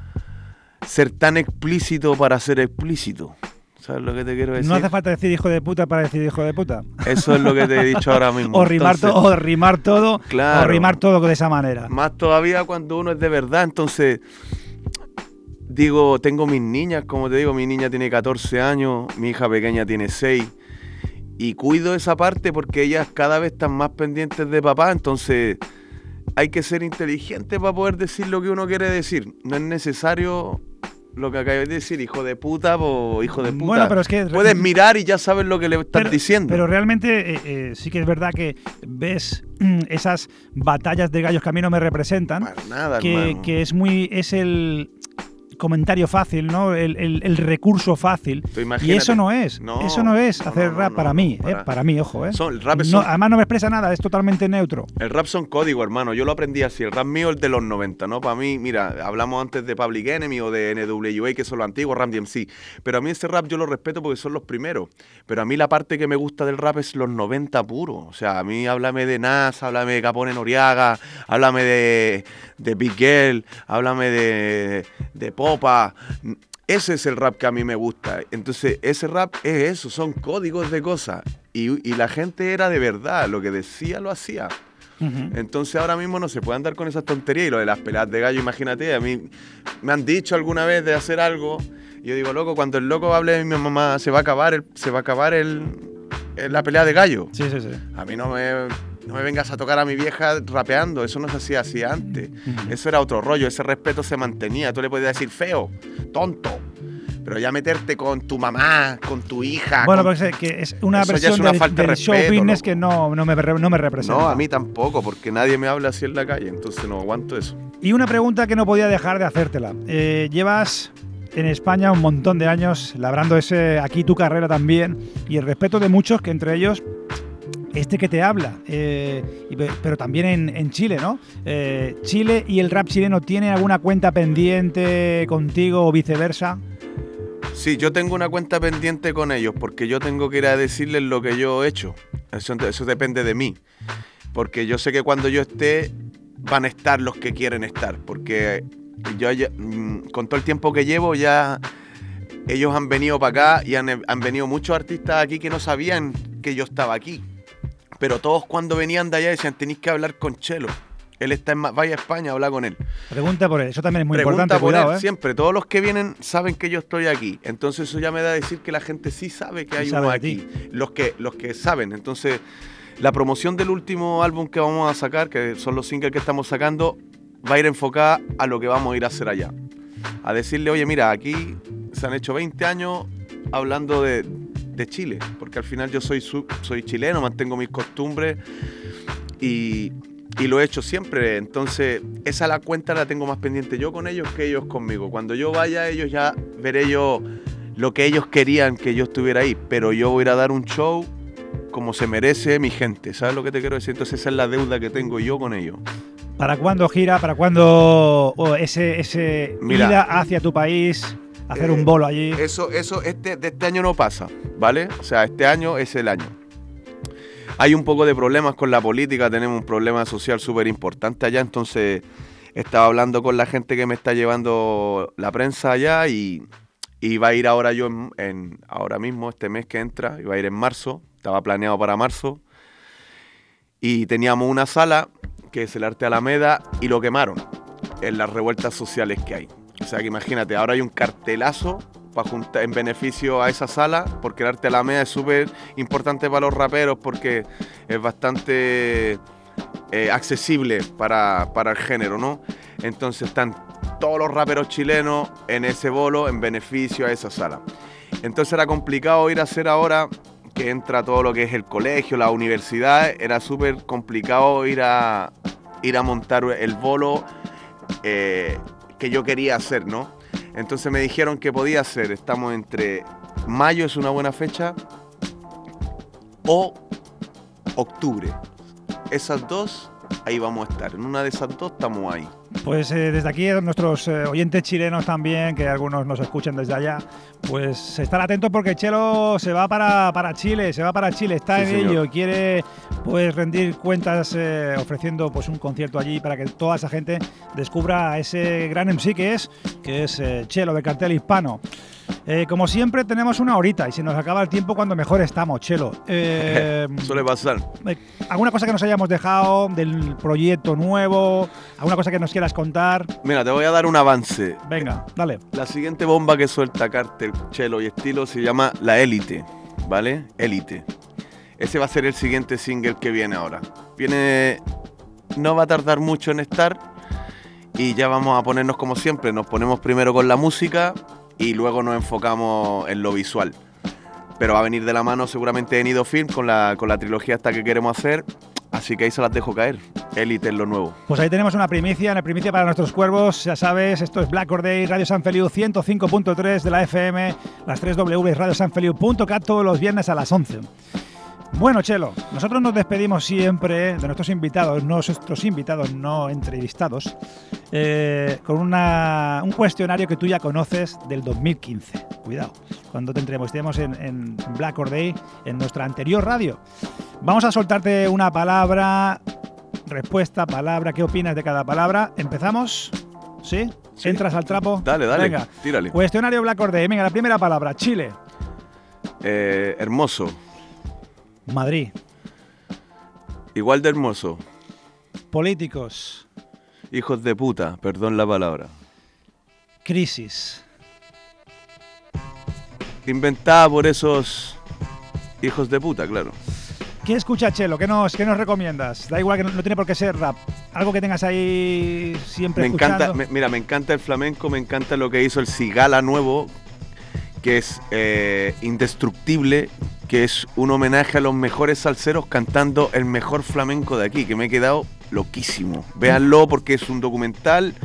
ser tan explícito para ser explícito. ¿Sabes lo que te quiero decir? No hace falta decir hijo de puta para decir hijo de puta. Eso es lo que te he dicho ahora mismo. o, rimar Entonces- to- o rimar todo, Claro. o rimar todo de esa manera. Más todavía cuando uno es de verdad, entonces digo, tengo mis niñas, como te digo, mi niña tiene 14 años, mi hija pequeña tiene 6 y cuido esa parte porque ellas cada vez están más pendientes de papá, entonces hay que ser inteligente para poder decir lo que uno quiere decir. No es necesario lo que acabas de decir, hijo de puta o hijo de puta. Bueno, pero es que- Puedes mirar y ya sabes lo que le estás Pero- diciendo. Pero realmente eh, eh, sí que es verdad que ves mm, esas batallas de gallos que a mí no me representan. nada, que, hermano. que es muy. es el. Comentario fácil, ¿no? El, el- el recurso fácil. Y eso no es. No, eso no es hacer no, rap para mí, para- ¿eh? Para mí, ojo, ¿eh? Son- el rap es No, son- además no me expresa nada, es totalmente neutro. El rap son código, hermano. Yo lo aprendí así. El rap mío es de los 90, ¿no? Para mí, mira, hablamos antes de Public Enemy o de NWA, que son los antiguos, Ram DMC. Pero a mí ese rap yo lo respeto porque son los primeros. Pero a mí la parte que me gusta del rap es los 90 puro. O sea, a mí háblame de Nas, háblame de Capone Noriaga, háblame de, de Big Girl, háblame de, de Popa. Ese es el rap que a mí me gusta. Entonces, ese rap es eso, son códigos de cosas. Y, y la gente era de verdad, lo que decía lo hacía. Entonces ahora mismo no se puede andar con esas tonterías y lo de las peleas de gallo, imagínate, a mí me han dicho alguna vez de hacer algo y yo digo, loco, cuando el loco hable de mi mamá se va a acabar el, se va a acabar el- la pelea de gallo. Sí, sí, sí. A mí no me, no me vengas a tocar a mi vieja rapeando, eso no se hacía así antes. Eso era otro rollo, ese respeto se mantenía. Tú le podías decir feo, tonto, pero ya meterte con tu mamá, con tu hija. Bueno, con- eh, que es una Eso versión es una del, falta de del show business loco. que no, no, me, no me representa. No, a mí tampoco, porque nadie me habla así en la calle, entonces no aguanto eso. Y una pregunta que no podía dejar de hacértela. Eh, llevas en España un montón de años labrando ese, aquí tu carrera también y el respeto de muchos, que entre ellos este que te habla, eh, pero también en, Chile, ¿no? Eh, ¿Chile y el rap chileno tiene alguna cuenta pendiente contigo o viceversa? Sí, yo tengo una cuenta pendiente con ellos porque yo tengo que ir a decirles lo que yo he hecho. Eso, depende de mí. Porque yo sé que cuando yo esté, van a estar los que quieren estar. Porque yo mm, con todo el tiempo que llevo ya ellos han venido para acá y han venido muchos artistas aquí que no sabían que yo estaba aquí. Pero todos cuando venían de allá decían, tenéis que hablar con Chelo. Él está en... Vaya a España, habla con él. Pregunta por él, eso también es muy Pregunta importante, por cuidado, él ¿eh? siempre. Todos los que vienen saben que yo estoy aquí. Entonces eso ya me da a decir que la gente sí sabe que Sí hay sabe uno aquí. Los que, los que saben. Entonces, la promoción del último álbum que vamos a sacar, que son los singles que estamos sacando, va a ir enfocada a lo que vamos a ir a hacer allá. A decirle, oye, mira, aquí se han hecho 20 años hablando de, de Chile. Porque al final yo soy, soy chileno, mantengo mis costumbres y, y lo he hecho siempre. Entonces, esa la cuenta la tengo más pendiente yo con ellos que ellos conmigo. Cuando yo vaya, ellos ya veré yo lo que ellos querían que yo estuviera ahí. Pero yo voy a ir a dar un show como se merece mi gente. ¿Sabes lo que te quiero decir? Entonces, esa es la deuda que tengo yo con ellos. ¿Para cuándo gira? ¿Para cuándo oh, ese, ese Mira. ida hacia tu país? Hacer Eh, un bolo allí. Eso, eso, este, de este año no pasa, ¿vale? O sea, este año es el año. Hay un poco de problemas con la política, tenemos un problema social súper importante allá, entonces estaba hablando con la gente que me está llevando la prensa allá y, y va a ir ahora yo en, en- ahora mismo, este mes que entra, va a ir en marzo, estaba planeado para marzo, y teníamos una sala que es el Arte Alameda y lo quemaron en las revueltas sociales que hay. O sea que imagínate, ahora hay un cartelazo para en beneficio a esa sala, porque el Arte Alameda es súper importante para los raperos, porque es bastante eh, accesible para, para el género, ¿no? Entonces están todos los raperos chilenos en ese bolo en beneficio a esa sala. Entonces era complicado ir a hacer ahora que entra todo lo que es el colegio, la universidad, era súper complicado ir a, ir a montar el bolo eh, que yo quería hacer, ¿no? Entonces me dijeron que podía hacer, estamos entre mayo es una buena fecha o octubre. Esas dos, ahí vamos a estar. En una de esas dos estamos ahí. Pues eh, desde aquí, nuestros eh, oyentes chilenos también, que algunos nos escuchan desde allá, pues estar atentos porque Chelo se va para, para Chile, se va para Chile, está Sí, en señor. ello, quiere pues rendir cuentas eh, ofreciendo pues un concierto allí para que toda esa gente descubra a ese gran MC que es, que es Chelo de cartel hispano. Eh, como siempre tenemos una horita y se nos acaba el tiempo cuando mejor estamos, Chelo. Eh, Suele pasar. eh, ¿Alguna cosa que nos hayamos dejado del proyecto nuevo? ¿Alguna cosa que nos quieras contar? Mira, te voy a dar un avance. Venga, dale. La siguiente bomba que suelta Carter, Chelo y Estilo se llama La Élite, ¿vale? Élite. Ese va a ser el siguiente single que viene ahora. Viene. No va a tardar mucho en estar. Y ya vamos a ponernos como siempre. Nos ponemos primero con la música y luego nos enfocamos en lo visual. Pero va a venir de la mano seguramente de Nido Film con la, con la trilogía esta que queremos hacer. Así que ahí se las dejo caer. Élite es lo nuevo. Pues ahí tenemos una primicia, una primicia para nuestros cuervos. Ya sabes, esto es Black Or Radio San Feliu 105.3 de la FM, las 3 W, radiosanfeliu.cat todos los viernes a las 11. Bueno, Chelo, nosotros nos despedimos siempre de nuestros invitados, nuestros invitados no entrevistados, eh, con una- un cuestionario que tú ya conoces del 2015. Cuidado, cuando te entrevistemos en, en Black Or Day, en nuestra anterior radio. Vamos a soltarte una palabra, respuesta, palabra, ¿qué opinas de cada palabra? ¿Empezamos? ¿Sí? ¿Entras al trapo? Dale, dale, Venga. tírale. Cuestionario Black Or Day. Venga, la primera palabra, Chile. Eh, hermoso. Madrid. Igual de hermoso. Políticos. Hijos de puta, perdón la palabra. Crisis. Inventada por esos hijos de puta, claro. ¿Qué escucha Chelo? ¿Qué nos, qué nos recomiendas? Da igual que no, no tiene por qué ser rap. Algo que tengas ahí siempre Me escuchando. encanta, me- mira, me encanta el flamenco, me encanta lo que hizo el Cigala nuevo, que es eh, indestructible, que es un homenaje a los mejores salseros cantando el mejor flamenco de aquí, que me he quedado loquísimo. Véanlo porque es un documental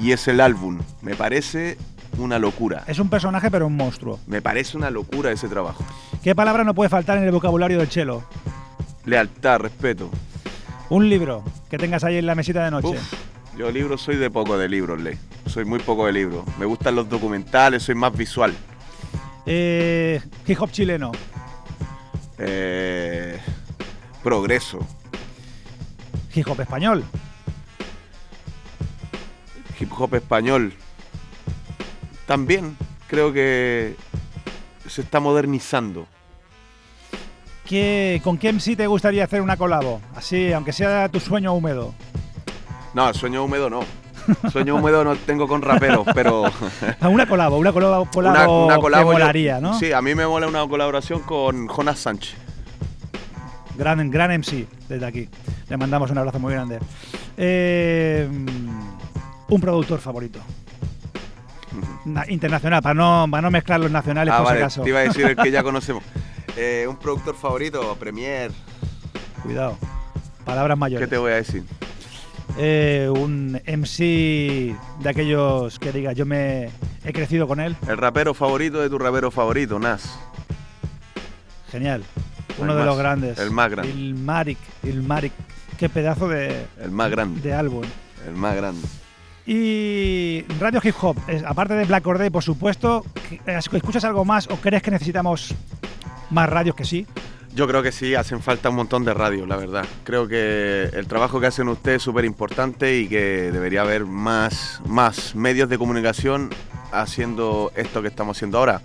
y es el álbum. Me parece una locura. Es un personaje, pero un monstruo. Me parece una locura ese trabajo. ¿Qué palabra no puede faltar en el vocabulario del Chelo? Lealtad, respeto. Un libro que tengas ahí en la mesita de noche. Uf, yo libros soy de poco de libros, Ley. Soy muy poco de libros. Me gustan los documentales, soy más visual. Eh, hip hop chileno. Eh, progreso. Hip hop español. Hip hop español. También creo que se está modernizando. ¿Qué, ¿Con qué MC te gustaría hacer una colabo? Así, aunque sea tu sueño húmedo. No, sueño húmedo no. Sueño húmedo no tengo con raperos, pero Ah, una colabo, una colabo, una, colabo una que colabo molaría, ¿no? Sí, a mí me mola una colaboración con Jonas Sánchez. Gran, gran MC desde aquí. Le mandamos un abrazo muy grande. Eh, un productor favorito. Na- internacional, para no, para no mezclar los nacionales Ah, por si vale, acaso. te iba a decir el que ya conocemos. Eh, un productor favorito, Premier. Cuidado. Palabras mayores. ¿Qué te voy a decir? Eh, un MC de aquellos que diga, yo me he crecido con él. El rapero favorito de tu rapero favorito, Nas. Genial. El Uno de más- los grandes. el más grande. Ilmarik. Ilmarik. Qué pedazo de, El más grande. de álbum. El más grande. Y Radio Hip Hop, aparte de Black Or Day, por supuesto, ¿escuchas algo más o crees que necesitamos más radios que sí? Yo creo que sí, hacen falta un montón de radios, la verdad. Creo que el trabajo que hacen ustedes es súper importante y que debería haber más, más medios de comunicación haciendo esto que estamos haciendo ahora.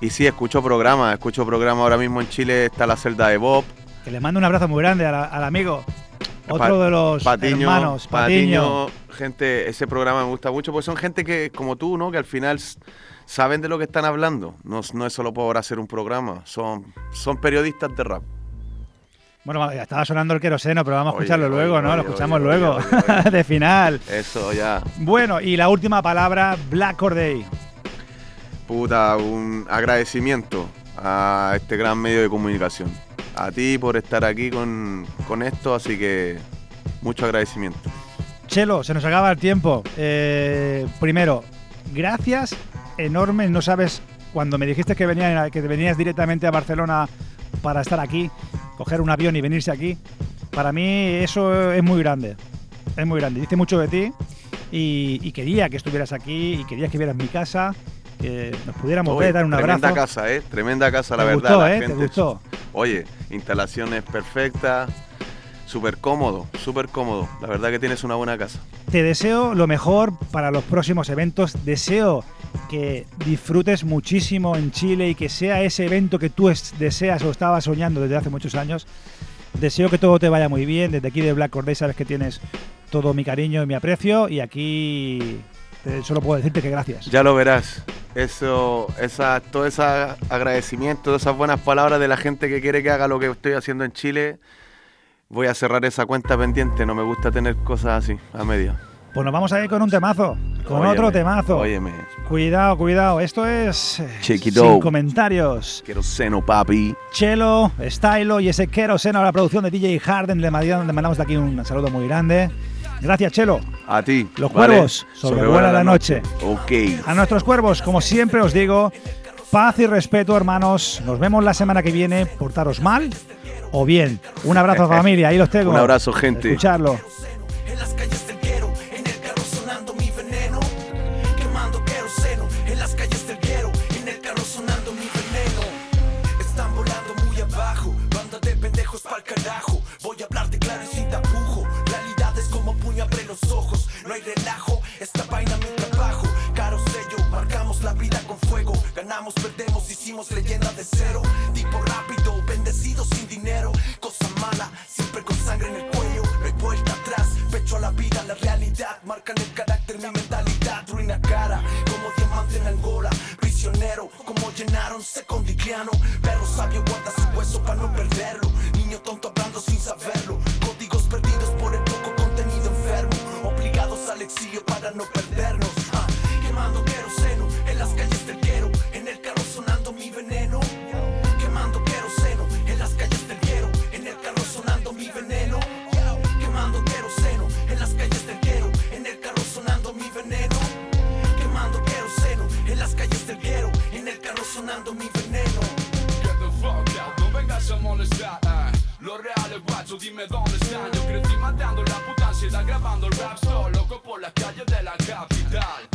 Y sí, escucho programas, escucho programas ahora mismo en Chile, está la celda de Bob, Que le mando un abrazo muy grande la- al amigo, otro Pa- de los Patiño, hermanos, Patiño. gente, ese programa me gusta mucho, porque son gente que, como tú, ¿no? Que al final saben de lo que están hablando. No, no es solo por hacer un programa, son, son periodistas de rap. Bueno, ya estaba sonando el queroseno, pero vamos a escucharlo oye, luego, ¿no? oye, Lo escuchamos luego, de final. Eso ya. Bueno, y la última palabra, Black Or Day. Puta, un agradecimiento a este gran medio de comunicación. A ti por estar aquí con, con esto, así que mucho agradecimiento. Chelo, se nos acaba el tiempo. Eh, primero, gracias enormes. No sabes, cuando me dijiste que, venía, que venías directamente a Barcelona para estar aquí, coger un avión y venirse aquí, para mí eso es muy grande. Es muy grande. Dice mucho de ti y, y quería que estuvieras aquí y quería que vieras mi casa, que nos pudiéramos Oye, ver, dar un tremenda abrazo. casa, ¿eh? Tremenda casa, la ¿Te verdad. gustó, la eh? ¿Te gente- gustó? Oye, instalaciones perfectas, súper cómodo, súper cómodo. La verdad que tienes una buena casa. Te deseo lo mejor para los próximos eventos. Deseo que disfrutes muchísimo en Chile y que sea ese evento que tú es- deseas o estabas soñando desde hace muchos años. Deseo que todo te vaya muy bien. Desde aquí de Black Corday sabes que tienes todo mi cariño y mi aprecio. Y aquí te- solo puedo decirte que gracias. Ya lo verás. Eso, esa, todo ese agradecimiento, todas esas buenas palabras de la gente que quiere que haga lo que estoy haciendo en Chile. Voy a cerrar esa cuenta pendiente. No me gusta tener cosas así, a media. Pues nos vamos a ir con un temazo. con Óyeme, otro temazo. Óyeme. Cuidado, cuidado. Esto es eh, Check it sin comentarios. Quiero seno, papi. Chelo, Stylo y ese Queroseno la producción de DJ Harden. Le mandamos de aquí un saludo muy grande. Gracias, Chelo. A ti. Los ¿vale? cuervos sobrevuelan la noche. Ok. A nuestros cuervos, como siempre os digo, paz y respeto, hermanos. Nos vemos la semana que viene. Portaros mal o bien. Un abrazo, familia. Ahí los tengo. Un abrazo, gente. Escucharlo. En las calles del guero, en el carro sonando mi veneno. Quemando queroseno, en las calles del guero, en el carro sonando mi veneno. Están volando muy abajo, banda de pendejos pa'l carajo. Voy a hablarte claro y sin tapujo. Realidad es como puño abre los ojos, no hay relajo. Esta vaina mi trabajo, caro sello, marcamos la vida con fuego. Ganamos, perdemos, hicimos leyenda de cero. Tipo rápido, bendecido con sangre en el cuello. No hay vuelta atrás, pecho a la vida, la realidad. Marcan el carácter, mi mentalidad. Ruina cara, como diamante en Angola. Prisionero, como llenaron secondigliano. Perro sabio guarda su hueso para no perderlo. Niño tonto hablando sin saberlo. Códigos perdidos por el poco contenido enfermo. Obligados al exilio para no perdernos. Dime dónde están Yo crecí matando la puta ansiedad grabando el rap Solo por las calles de la capital